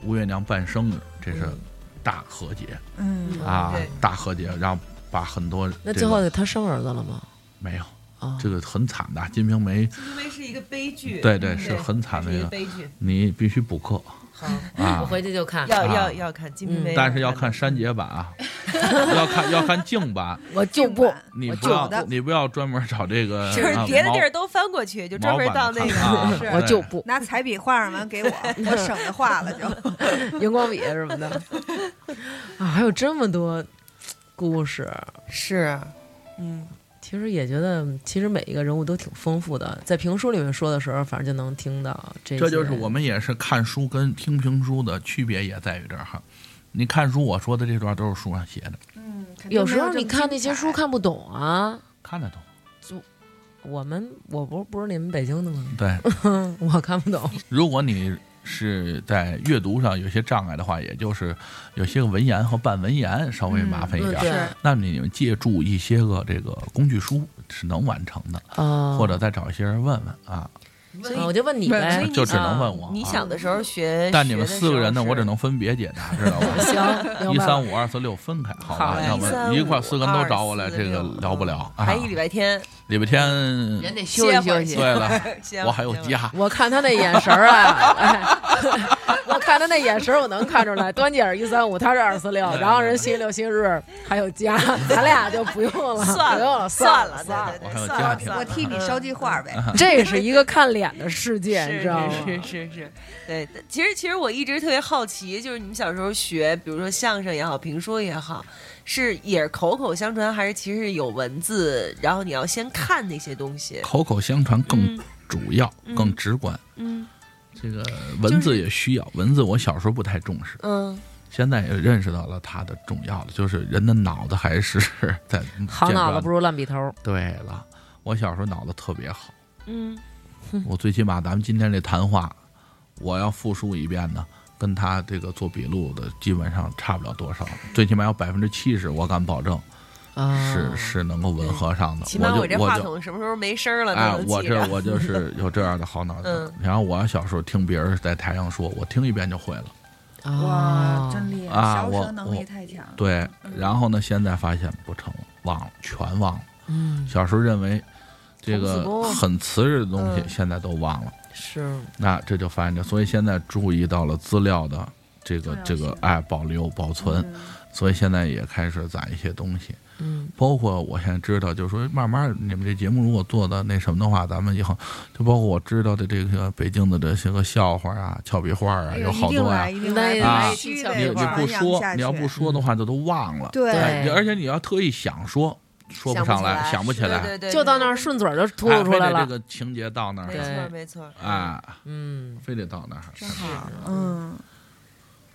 吴月娘办生日，这是嗯。大和解。嗯。啊，大和解，让把很多那这个最后他生儿子了吗？没有，啊，这个很惨的，《金瓶梅》金瓶梅是一个悲剧，对对是很惨的一个，悲剧。你必须补课。好，啊。我，回去就看，要啊。要要看《金瓶梅》，但是要看。删节版啊，要看要看净版，我就不，你不要你不要专门找这个，就是别的地儿都翻过去，就专门到那个。我就不。拿彩笔画上完给我，我省得画了就。荧光笔什么的。啊，还有这么多故事，是，嗯，其实也觉得，其实每一个人物都挺丰富的，在评书里面说的时候，反正就能听到这。这就是我们也是看书跟听评书的区别，也在于这儿哈。你看书，我说的这段都是书上写的，嗯，有时候你看那些书看不懂啊。看得懂。就我们我不不是你们北京的吗？对，我看不懂。如果你是在阅读上有些障碍的话，也就是有些个文言和半文言稍微麻烦一点。嗯那你们借助一些个这个工具书是能完成的，哦，或者再找一些人问问啊。啊我就问你所呗就只能问我你啊小的时候学，但你们四个人呢，我只能分别解答，知道吧？行，一三五二四六分开，好吧？要不一块四个人都找我来，这个聊不了啊。还一礼拜天，礼拜天，人得休息休息。对了，我还有家，我看他那眼神儿啊，哎，我看他那眼神，我能看出来，端姐是一三五，他是二四六，然后人星期六、星期日还有家，咱俩就不用了，算不用了，算了，算对对对，我还有算家庭了算了我替你捎句话呗。这是一个看脸的世界，是你知道吗？是是是是，对。其实其实我一直特别好奇，就是你们小时候学，比如说相声也好，评书也好，是也是口口相传，还是其实有文字，然后你要先看那些东西？口口相传更嗯主要、嗯更直观。嗯这个文字也需要，文字我小时候不太重视，嗯现在也认识到了它的重要了，就是人的脑子还是 在好脑子不如烂笔头。对了，我小时候脑子特别好，嗯 我最起码咱们今天这谈话，我要复述一遍呢，跟他这个做笔录的基本上差不了多少，最起码有百分之七十，我敢保证啊，是是能够吻合上的。起码我就我就这话筒什么时候没声儿了哎。我这我就 是有这样的好脑子嗯。然后我小时候听别人在台上说，我听一遍就会了。哇，啊，真厉害，啊我能力太强。对，然后呢，现在发现不成了，忘了，全忘了。嗯，小时候认为这个很瓷实的东西，嗯现在都忘了。是，那这就发现这，所以现在注意到了资料的这个这个哎保留保存，嗯所以现在也开始攒一些东西。嗯，包括我现在知道，就是说慢慢你们这节目如果做的那什么的话，咱们以后就包括我知道的这个北京的这些个笑话啊、俏皮话啊，有好多呀、一定那来，啊必须得你你不说，你要不说的话，就都忘了。对。哎而且你要特意想说，说不上来，想不起来，对对对，就到那儿顺嘴儿就吐露出来了。这。个情节到那儿。没，对。错没错。哎，嗯，非得到那儿。真好。嗯，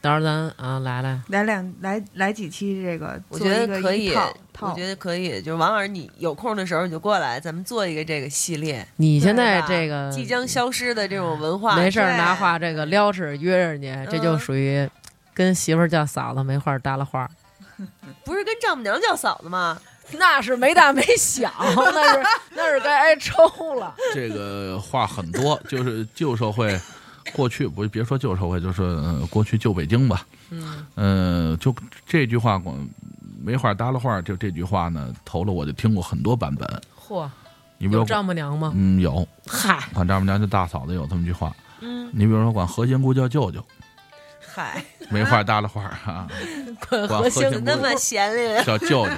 到时候咱啊来来，来两来来几期这个，我觉得可以，我觉得可以。就是王老师，你有空的时候你就过来，咱们做一个这个系列。你现在这个即将消失的这种文化，没事儿拿话这个撩着约人家，这就嗯属于跟媳妇儿叫嫂子没话搭了话，不是跟丈母娘叫嫂子吗？那是没大没小，那是那是该挨抽了。这个话很多，就是旧社会，过去不别说旧社会，就是、呃过去旧北京吧。嗯，呃、就这句话光没话搭了话，就这句话呢，头了我就听过很多版本。嚯，你比如丈母娘吗？嗯，有嗨，管丈母娘叫大嫂子有这么句话。嗯，你比如说管何仙姑叫舅舅，嗨，没话搭了话啊，管何仙姑那么闲哩。叫舅舅，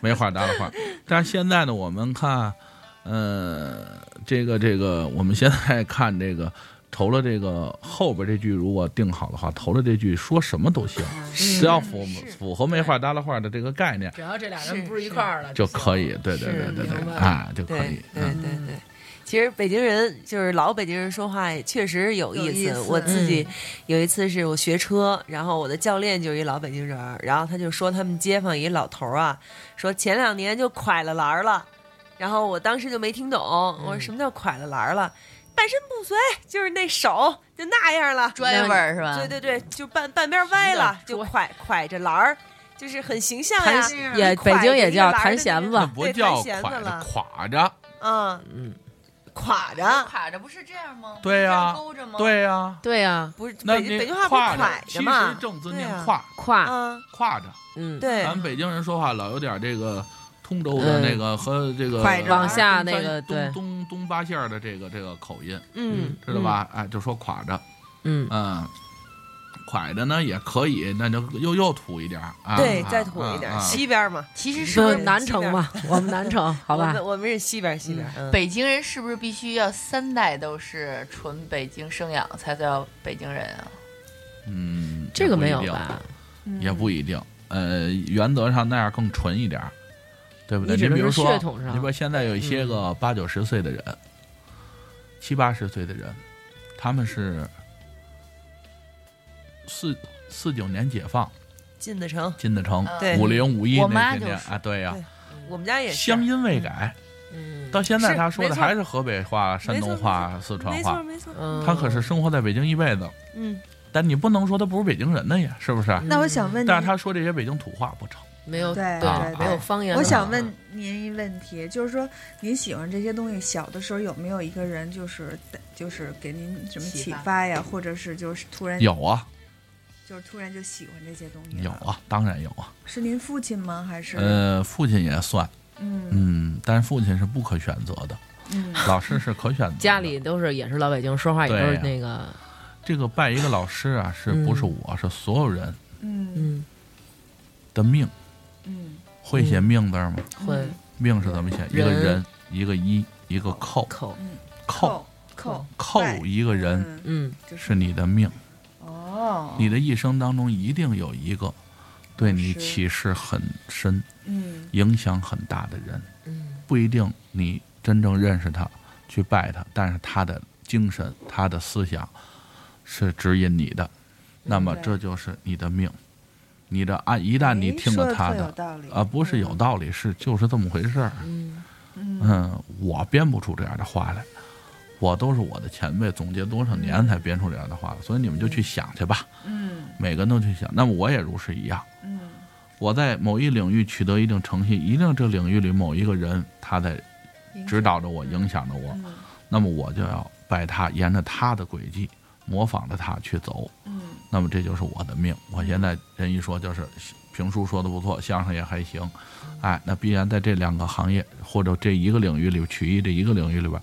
没话搭了话。但是现在呢，我们看，呃，这个这个，我们现在看这个。头了这个后边这句如果定好的话，投了这句说什么都行，只要符符合没话搭了话的这个概念只要这俩人不是一块儿了就可以。对对对对对啊就可以。对嗯对对。其实北京人就是老北京人说话也确实有意思。意思我自己嗯有一次是我学车，然后我的教练就是一老北京人儿，然后他就说他们街坊一老头儿啊，说前两年就蒯了篮儿了，然后我当时就没听懂，我说什么叫蒯了篮儿了？半身不遂，就是那手就那样了，拽味儿是吧？对对对，就半半边歪了，就蒯蒯着篮儿，就是很形象呀弹。也北京也叫弹弦子不叫弹弦子垮着了，垮着，嗯，嗯，垮着，垮着不是这样吗？对呀勾着吗？，对呀。对呀，不是北京北京话不跨是蒯其着吗实？正字念胯，啊，跨着。嗯，对咱，们北京人说话老有点这个通州的那个和这个往下那个东东东八线的这个这个口音，嗯，知道吧？哎，就说垮着，嗯，嗯，蒯着呢也可以，那就又又土一点儿。啊，对，啊再土一点，西边嘛，其实是南城嘛，我们南城，好吧。我们，是西边西边，嗯。北京人是不是必须要三代都是纯北京生养才叫北京人啊？嗯，这个没有吧？嗯也不一定。呃，原则上那样更纯一点儿，对不对？你比如说血，统上你比如现在有一些个八九十岁的人，七八十岁的人，他们是四四九年解放进的城，进的城，五零五一我那妈就是天天啊，对呀对，我们家也是乡音未改，嗯，到现在他说的还是河北话、山东话、四川没错话，没错，嗯，他可是生活在北京一辈子，嗯，但你不能说他不是北京人的呀，是不是？嗯那我想问，但是他说这些北京土话不成。没有对对没有方言。我想问您一问题，就是说您喜欢这些东西，小的时候有没有一个人就是就是给您什么启启发发呀，或者是就是突然有啊，就是突然就喜欢这些东西？有，啊，当然有啊。是您父亲吗？还是呃，父亲也算，嗯嗯，但是父亲是不可选择的，嗯老师是可选择的。家里都是也是老北京，说话也都是那个，这个拜一个老师啊，是不是我是所有人嗯嗯，的命？嗯会写命字吗？会命是怎么写？一个人人，一个一，一个扣，口，扣扣扣一个人嗯嗯是你的命。哦，你的一生当中一定有一个对你启示很深、嗯影响很大的人，嗯不一定你真正认识他，去拜他，但是他的精神、他的思想是指引你的，那么这就是你的命。你的按一旦你哎听了他的，啊，不是有道理，是就是这么回事儿。嗯嗯，我编不出这样的话来，我都是我的前辈总结多少年才编出这样的话来，所以你们就去想去吧，嗯每个人都去想。那么我也如是一样，嗯我在某一领域取得一定成绩，一定这领域里某一个人他在指导着我，影响着我，嗯那么我就要拜他，沿着他的轨迹，模仿着他去走。嗯那么这就是我的命。我现在人一说就是评书说的不错，相声也还行，哎，那必然在这两个行业或者这一个领域里，曲艺这一个领域里边，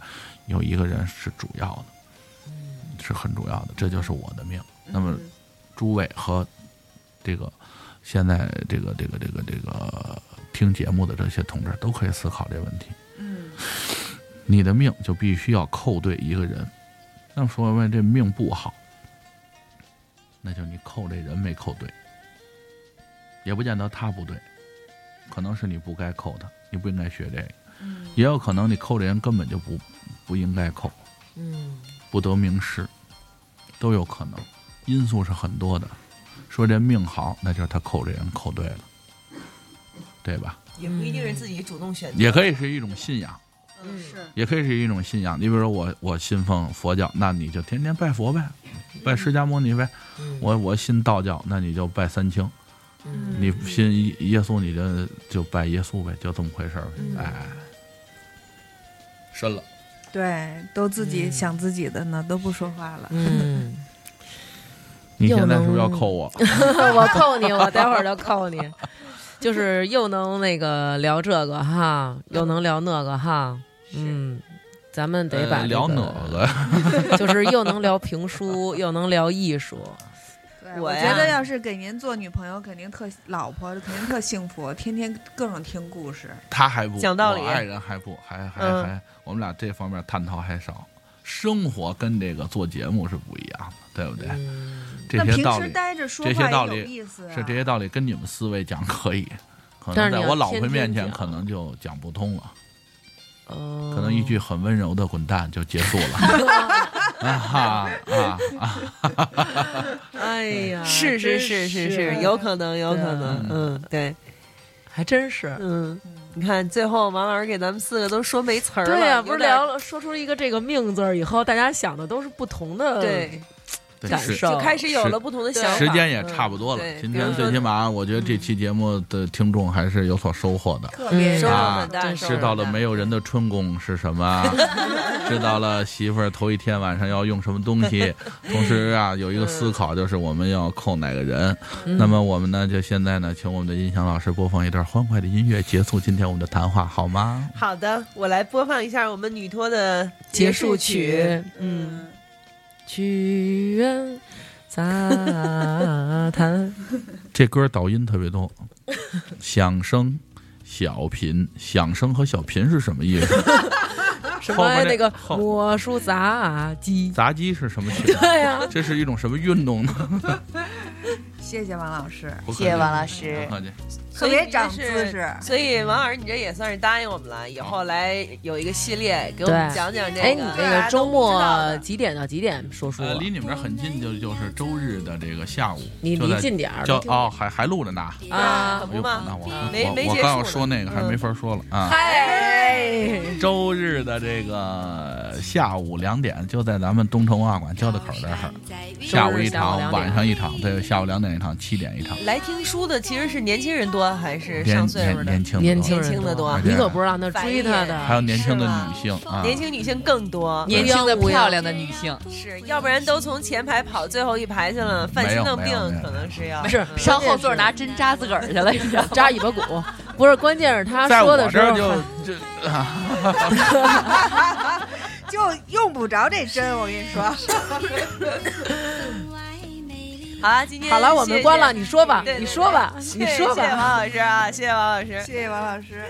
有一个人是主要的，是很主要的，这就是我的命。那么诸位和这个现在这个这个这个这个听节目的这些同志都可以思考这问题。嗯你的命就必须要扣对一个人。那么说问这命不好，那就你扣这人没扣对，也不见得他不对，可能是你不该扣他，你不应该学这个，嗯也有可能你扣这人根本就不不应该扣，嗯不得名师，都有可能，因素是很多的。说这命好，那就是他扣这人扣对了，对吧？也不一定是自己主动选择，也可以是一种信仰。嗯是也可以是一种信仰。你比如说我我信奉佛教，那你就天天拜佛呗，拜释迦牟尼呗。嗯我我信道教，那你就拜三清。嗯你信耶耶稣，你就就拜耶稣呗，就这么回事儿呗。嗯哎，深了。对，都自己嗯想自己的呢，都不说话了。嗯，你现在是不是要扣我？我扣你，我待会儿就扣你。就是又能那个聊这个哈，又能聊那个哈，嗯，咱们得把、呃聊哪个？个，就是又能聊评书，又能聊艺术，我觉得要是给您做女朋友，肯定特老婆肯定特幸福，天天各种听故事。他还不讲道理我爱人还不还还嗯还，我们俩这方面探讨还少。生活跟这个做节目是不一样的，对不对？嗯，这那平时些道理待着说话也这些道理是这些道理跟你们思维讲可以，可能在我老婆面前可能就讲不通了，哦可能一句很温柔的“滚蛋”就结束了。啊哈啊啊！哎呀，是是是是是，有可能有可能，嗯，对，还真是。嗯，你看最后王老师给咱们四个都说没词儿了，对呀、不是聊了说出一个这个命字儿以后，大家想的都是不同的对，感受就开始有了不同的想法，时间也差不多了嗯。今天最起码，我觉得这期节目的听众还是有所收获的。特别嗯收获啊很大，真是知道了没有人的春宫是什么，知道了媳妇儿头一天晚上要用什么东西，同时啊有一个思考就是我们要扣哪个人。嗯那么我们呢就现在呢请我们的音响老师播放一段欢快的音乐，结束今天我们的谈话好吗？好的，我来播放一下我们女托的结束束曲嗯，曲苑杂谈，这歌导音特别多，响声。小品，响声和小品是什么意思？什么那个魔术杂技，杂技是什么曲？对呀、这是一种什么运动呢？谢谢王老师，谢谢王老师不客气特别长姿势。所以王老师，你这也算是答应我们了，以后来有一个系列，给我们讲讲这个。哎，你这个周末几点到几点说书离你们这很近，就就是周日的这个下午，你离近点儿，就哦，还还录着呢。啊可不嘛那我没我我刚要说那个，还嗯没法说了啊。嗨，周日的这个下午两点，就在咱们东城文化馆交道口这儿，下午一场，晚上一场，对，下午两点一场，七点一场。来听书的其实是年轻人多还是上岁数的？年年轻年轻年轻的多你可不知道那追他的，还有年轻的女性啊，年轻女性更多，年年轻的漂亮的女性，是要不然都从前排跑最后一排去了，犯心脏病可能是要。没事嗯。上后座拿针扎自个儿去了，你知道？扎尾巴骨，不是，关键是他说的时候就 就用不着这针，我跟你说。好了，今天好了，我们关了，你说吧你说吧，你说谢谢王。老师啊，谢谢王老师。谢谢王老师。